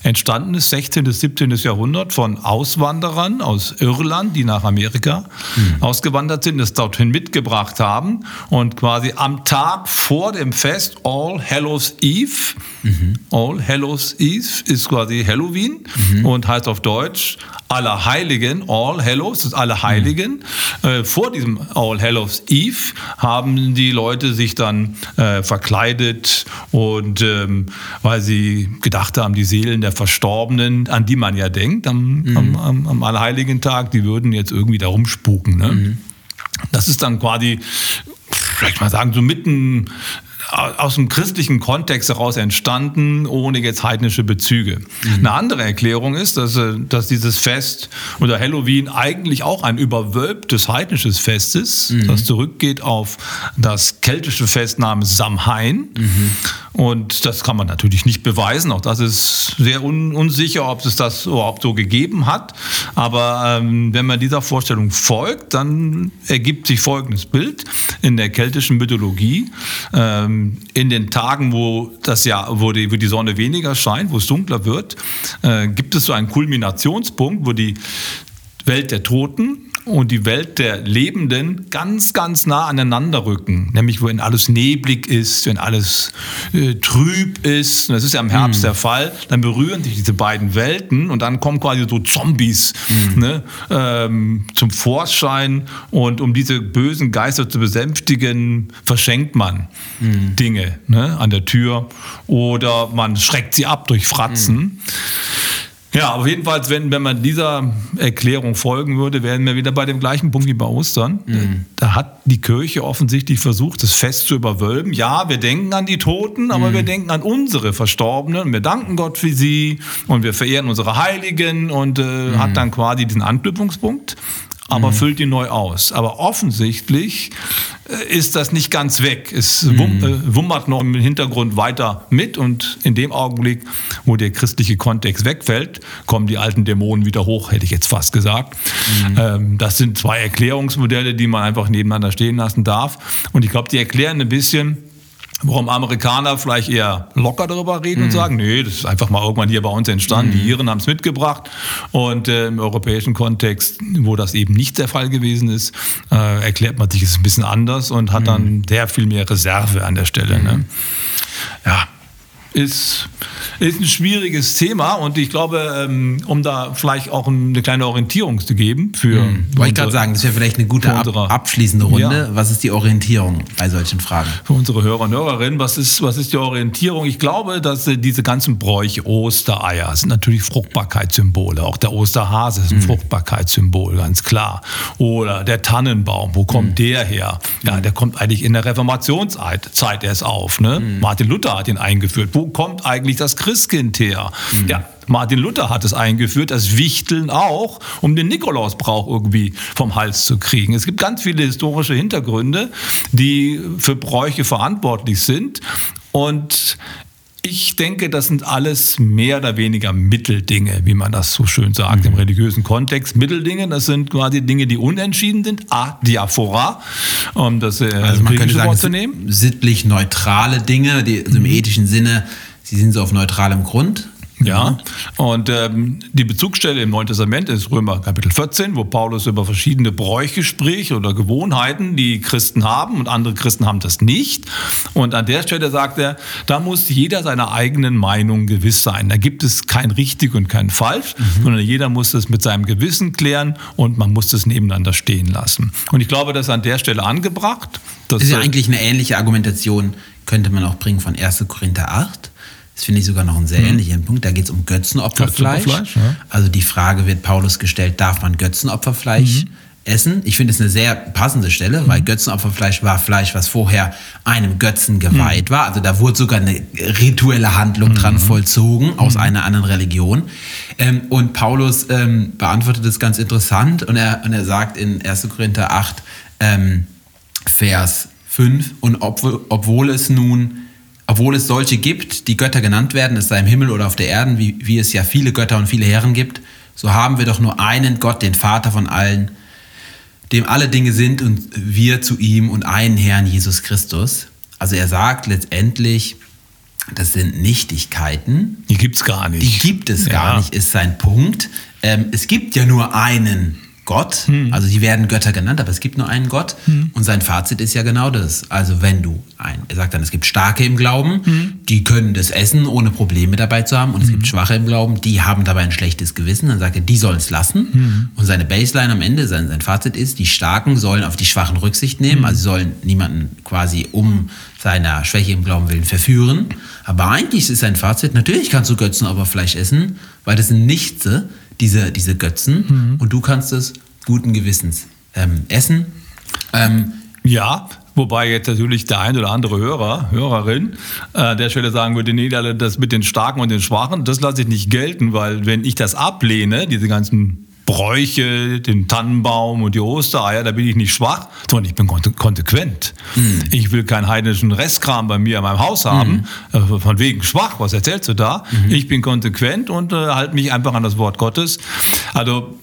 entstanden ist, 16. bis 17. Jahrhundert, von Auswanderern aus Irland, die nach Amerika mhm. ausgewandert sind, es dorthin mitgebracht haben und quasi am Tag vor dem Fest All Hallows Eve, mhm. All Hallows Eve ist quasi Halloween mhm. und heißt auf Deutsch Allerheiligen, All Hallows, ist Allerheiligen. Mhm. Äh, vor diesem All Hallows Eve haben die Leute sich dann äh, verkleidet und ähm, weil sie gedacht haben, die Seelen der Verstorbenen, an die man ja denkt am, mhm. am, am, am Allerheiligen Tag, die würden jetzt irgendwie da rumspuken. Ne? Mhm. Das ist dann quasi, vielleicht mal sagen, so mitten aus dem christlichen Kontext heraus entstanden, ohne jetzt heidnische Bezüge. Mhm. Eine andere Erklärung ist, dass, äh, dass dieses Fest oder Halloween eigentlich auch ein überwölbtes heidnisches Fest ist, mhm. das zurückgeht auf das keltische Fest namens Samhain. Mhm. Und das kann man natürlich nicht beweisen. Auch das ist sehr un unsicher, ob es das überhaupt so gegeben hat. Aber ähm, wenn man dieser Vorstellung folgt, dann ergibt sich folgendes Bild in der keltischen Mythologie. Ähm, in den Tagen, wo das Jahr, wo die, wo die Sonne weniger scheint, wo es dunkler wird, äh, gibt es so einen Kulminationspunkt, wo die Welt der Toten und die Welt der Lebenden ganz, ganz nah aneinander rücken. Nämlich, wenn alles neblig ist, wenn alles äh, trüb ist. Und das ist ja im Herbst mhm. der Fall. Dann berühren sich diese beiden Welten und dann kommen quasi so Zombies mhm. ne, ähm, zum Vorschein. Und um diese bösen Geister zu besänftigen, verschenkt man mhm. Dinge ne, an der Tür oder man schreckt sie ab durch Fratzen. Ja, aber jedenfalls, wenn, wenn man dieser Erklärung folgen würde, wären wir wieder bei dem gleichen Punkt wie bei Ostern. Mhm. Da hat die Kirche offensichtlich versucht, das Fest zu überwölben. Ja, wir denken an die Toten, aber mhm. wir denken an unsere Verstorbenen und wir danken Gott für sie und wir verehren unsere Heiligen und äh, mhm. hat dann quasi diesen Anknüpfungspunkt aber mhm. füllt ihn neu aus. Aber offensichtlich äh, ist das nicht ganz weg. Es mhm. Äh, wummert noch im Hintergrund weiter mit und in dem Augenblick, wo der christliche Kontext wegfällt, kommen die alten Dämonen wieder hoch, hätte ich jetzt fast gesagt. Mhm. Ähm, das sind zwei Erklärungsmodelle, die man einfach nebeneinander stehen lassen darf. Und ich glaube, die erklären ein bisschen, Warum Amerikaner vielleicht eher locker darüber reden mhm. und sagen, nee, das ist einfach mal irgendwann hier bei uns entstanden, mhm. die Iren haben es mitgebracht. Und äh, im europäischen Kontext, wo das eben nicht der Fall gewesen ist, äh, erklärt man sich es ein bisschen anders und hat mhm. dann sehr viel mehr Reserve an der Stelle. Ne? Mhm. Ja, ist, ist ein schwieriges Thema und ich glaube, ähm, um da vielleicht auch eine kleine Orientierung zu geben für. Mhm. Wollte ich gerade sagen, das wäre vielleicht eine gute ab, abschließende Runde. Ja. Was ist die Orientierung bei solchen Fragen? Für unsere Hörer und Hörerinnen, was ist, was ist die Orientierung? Ich glaube, dass äh, diese ganzen Bräuche, Ostereier, sind natürlich Fruchtbarkeitssymbole. Auch der Osterhase ist ein mhm. Fruchtbarkeitssymbol, ganz klar. Oder der Tannenbaum, wo kommt mhm. der her? Ja, der kommt eigentlich in der Reformationszeit erst auf. Ne? Mhm. Martin Luther hat ihn eingeführt. Wo kommt eigentlich das Christkind her? Mhm. Ja, Martin Luther hat es eingeführt, das Wichteln auch, um den Nikolausbrauch irgendwie vom Hals zu kriegen. Es gibt ganz viele historische Hintergründe, die für Bräuche verantwortlich sind. Und ich denke, das sind alles mehr oder weniger Mitteldinge, wie man das so schön sagt mhm. im religiösen Kontext. Mitteldinge, das sind quasi Dinge, die unentschieden sind. A, Diaphora, um das äh, also man könnte sagen, zu nehmen. Sittlich neutrale Dinge, die also im mhm. ethischen Sinne, sie sind so auf neutralem Grund. Ja, und ähm, die Bezugsstelle im Neuen Testament ist Römer Kapitel 14, wo Paulus über verschiedene Bräuche spricht oder Gewohnheiten, die Christen haben und andere Christen haben das nicht. Und an der Stelle sagt er, da muss jeder seiner eigenen Meinung gewiss sein. Da gibt es kein richtig und kein falsch, mhm. sondern jeder muss das mit seinem Gewissen klären und man muss das nebeneinander stehen lassen. Und ich glaube, das ist an der Stelle angebracht. Das ist ja eigentlich eine ähnliche Argumentation, könnte man auch bringen von 1. Korinther 8 das finde ich sogar noch einen sehr mhm. ähnlichen Punkt. Da geht es um Götzenopferfleisch. Götzenopferfleisch ja. Also die Frage wird Paulus gestellt, darf man Götzenopferfleisch mhm. essen? Ich finde es eine sehr passende Stelle, mhm. weil Götzenopferfleisch war Fleisch, was vorher einem Götzen geweiht mhm. war. Also da wurde sogar eine rituelle Handlung dran mhm. vollzogen aus mhm. einer anderen Religion. Ähm, und Paulus ähm, beantwortet das ganz interessant und er, und er sagt in 1. Korinther 8, ähm, Vers 5, und ob, obwohl es nun obwohl es solche gibt, die Götter genannt werden, es sei im Himmel oder auf der Erde, wie, wie es ja viele Götter und viele Herren gibt, so haben wir doch nur einen Gott, den Vater von allen, dem alle Dinge sind und wir zu ihm und einen Herrn Jesus Christus. Also er sagt letztendlich, das sind Nichtigkeiten. Die gibt es gar nicht. Die gibt es ja. gar nicht, ist sein Punkt. Ähm, es gibt ja nur einen Gott. Hm. Also die werden Götter genannt, aber es gibt nur einen Gott. Hm. Und sein Fazit ist ja genau das. Also wenn du ein, er sagt dann, es gibt Starke im Glauben, hm. die können das essen, ohne Probleme dabei zu haben. Und es gibt hm. Schwache im Glauben, die haben dabei ein schlechtes Gewissen. Dann sagt er, die sollen es lassen. Hm. Und seine Baseline am Ende, sein, sein Fazit ist, die Starken sollen auf die Schwachen Rücksicht nehmen. Hm. Also sie sollen niemanden quasi um seiner Schwäche im Glauben willen verführen. Aber eigentlich ist sein Fazit, natürlich kannst du Götzen aber Fleisch essen, weil das sind Nichte diese, diese Götzen mhm. und du kannst es guten Gewissens ähm, essen. Ähm, ja, Wobei jetzt natürlich der ein oder andere Hörer, Hörerin, äh, an der Stelle sagen würde, nee, das mit den Starken und den Schwachen, das lasse ich nicht gelten, weil wenn ich das ablehne, diese ganzen Bräuche, den Tannenbaum und die Ostereier, da bin ich nicht schwach, sondern ich bin konsequent. Mhm. Ich will keinen heidnischen Restkram bei mir in meinem Haus haben, mhm. von wegen schwach, was erzählst du da? Mhm. Ich bin konsequent und äh, halte mich einfach an das Wort Gottes. Also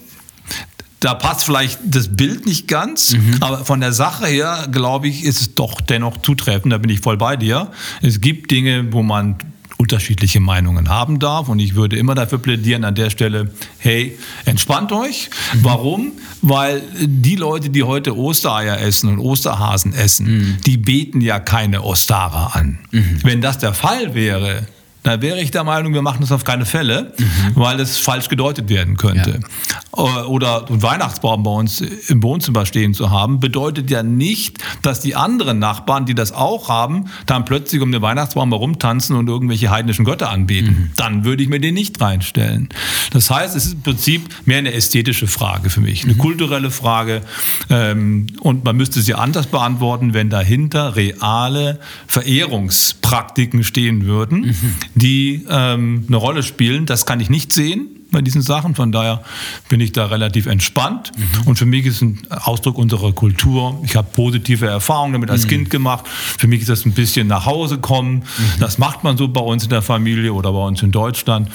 da passt vielleicht das Bild nicht ganz, mhm. aber von der Sache her, glaube ich, ist es doch dennoch zutreffend. Da bin ich voll bei dir. Es gibt Dinge, wo man unterschiedliche Meinungen haben darf. Und ich würde immer dafür plädieren an der Stelle, hey, entspannt euch. Mhm. Warum? Weil die Leute, die heute Ostereier essen und Osterhasen essen, mhm. die beten ja keine Ostara an. Mhm. Wenn das der Fall wäre, da wäre ich der Meinung, wir machen das auf keine Fälle, mhm. weil es falsch gedeutet werden könnte. Ja. Oder ein Weihnachtsbaum bei uns im Wohnzimmer stehen zu haben, bedeutet ja nicht, dass die anderen Nachbarn, die das auch haben, dann plötzlich um den Weihnachtsbaum herumtanzen und irgendwelche heidnischen Götter anbeten. Mhm. Dann würde ich mir den nicht reinstellen. Das heißt, es ist im Prinzip mehr eine ästhetische Frage für mich, eine mhm. kulturelle Frage. Ähm, und man müsste sie anders beantworten, wenn dahinter reale Verehrungspraktiken stehen würden, mhm die ähm, eine Rolle spielen. Das kann ich nicht sehen bei diesen Sachen. Von daher bin ich da relativ entspannt. Mhm. Und für mich ist es ein Ausdruck unserer Kultur. Ich habe positive Erfahrungen damit als mhm. Kind gemacht. Für mich ist das ein bisschen nach Hause kommen. Mhm. Das macht man so bei uns in der Familie oder bei uns in Deutschland.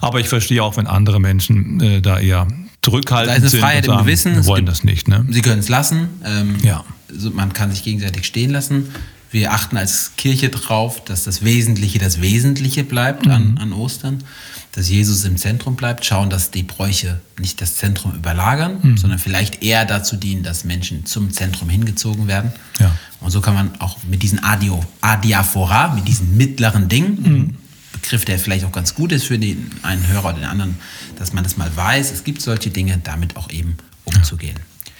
Aber ich verstehe auch, wenn andere Menschen äh, da eher zurückhaltend sind. Da ist eine Freiheit sagen, im Gewissen. Wir wollen gibt, das nicht. Ne? Sie können es lassen. Ähm, ja. man kann sich gegenseitig stehen lassen. Wir achten als Kirche drauf, dass das Wesentliche das Wesentliche bleibt mhm. an, an Ostern, dass Jesus im Zentrum bleibt, schauen, dass die Bräuche nicht das Zentrum überlagern, mhm. sondern vielleicht eher dazu dienen, dass Menschen zum Zentrum hingezogen werden. Ja. Und so kann man auch mit diesen Adio, Adiaphora, mit diesen mittleren Dingen, mhm. Begriff, der vielleicht auch ganz gut ist für den einen Hörer oder den anderen, dass man das mal weiß, es gibt solche Dinge, damit auch eben umzugehen. Ja.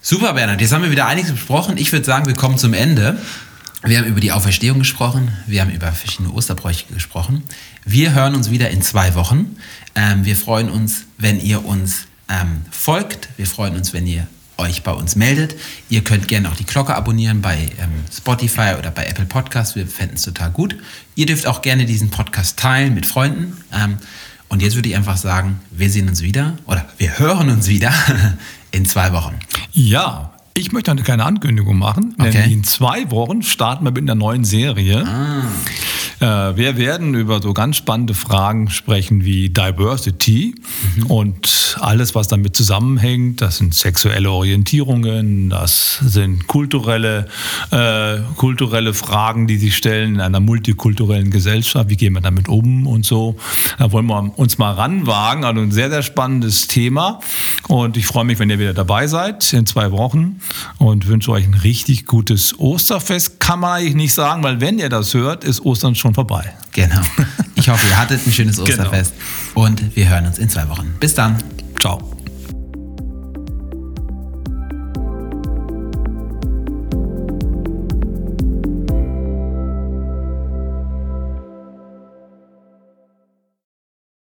Super, Bernhard. Jetzt haben wir wieder einiges besprochen. Ich würde sagen, wir kommen zum Ende. Wir haben über die Auferstehung gesprochen, wir haben über verschiedene Osterbräuche gesprochen. Wir hören uns wieder in zwei Wochen. Ähm, wir freuen uns, wenn ihr uns ähm, folgt. Wir freuen uns, wenn ihr euch bei uns meldet. Ihr könnt gerne auch die Glocke abonnieren bei ähm, Spotify oder bei Apple Podcasts. Wir fänden es total gut. Ihr dürft auch gerne diesen Podcast teilen mit Freunden. Ähm, und jetzt würde ich einfach sagen, wir sehen uns wieder oder wir hören uns wieder in zwei Wochen. Ja, ich möchte eine kleine Ankündigung machen. Okay. Nämlich in zwei Wochen starten wir mit einer neuen Serie. Ah. Äh, wir werden über so ganz spannende Fragen sprechen wie Diversity mhm. und alles, was damit zusammenhängt. Das sind sexuelle Orientierungen, das sind kulturelle, äh, kulturelle Fragen, die sich stellen in einer multikulturellen Gesellschaft. Wie gehen wir damit um und so. Da wollen wir uns mal ranwagen. Also ein sehr, sehr spannendes Thema. Und ich freue mich, wenn ihr wieder dabei seid in zwei Wochen und wünsche euch ein richtig gutes Osterfest. Kann man eigentlich nicht sagen, weil wenn ihr das hört, ist Ostern schon vorbei. Genau. Ich hoffe, ihr hattet ein schönes genau. Osterfest genau. und wir hören uns in zwei Wochen. Bis dann. Ciao.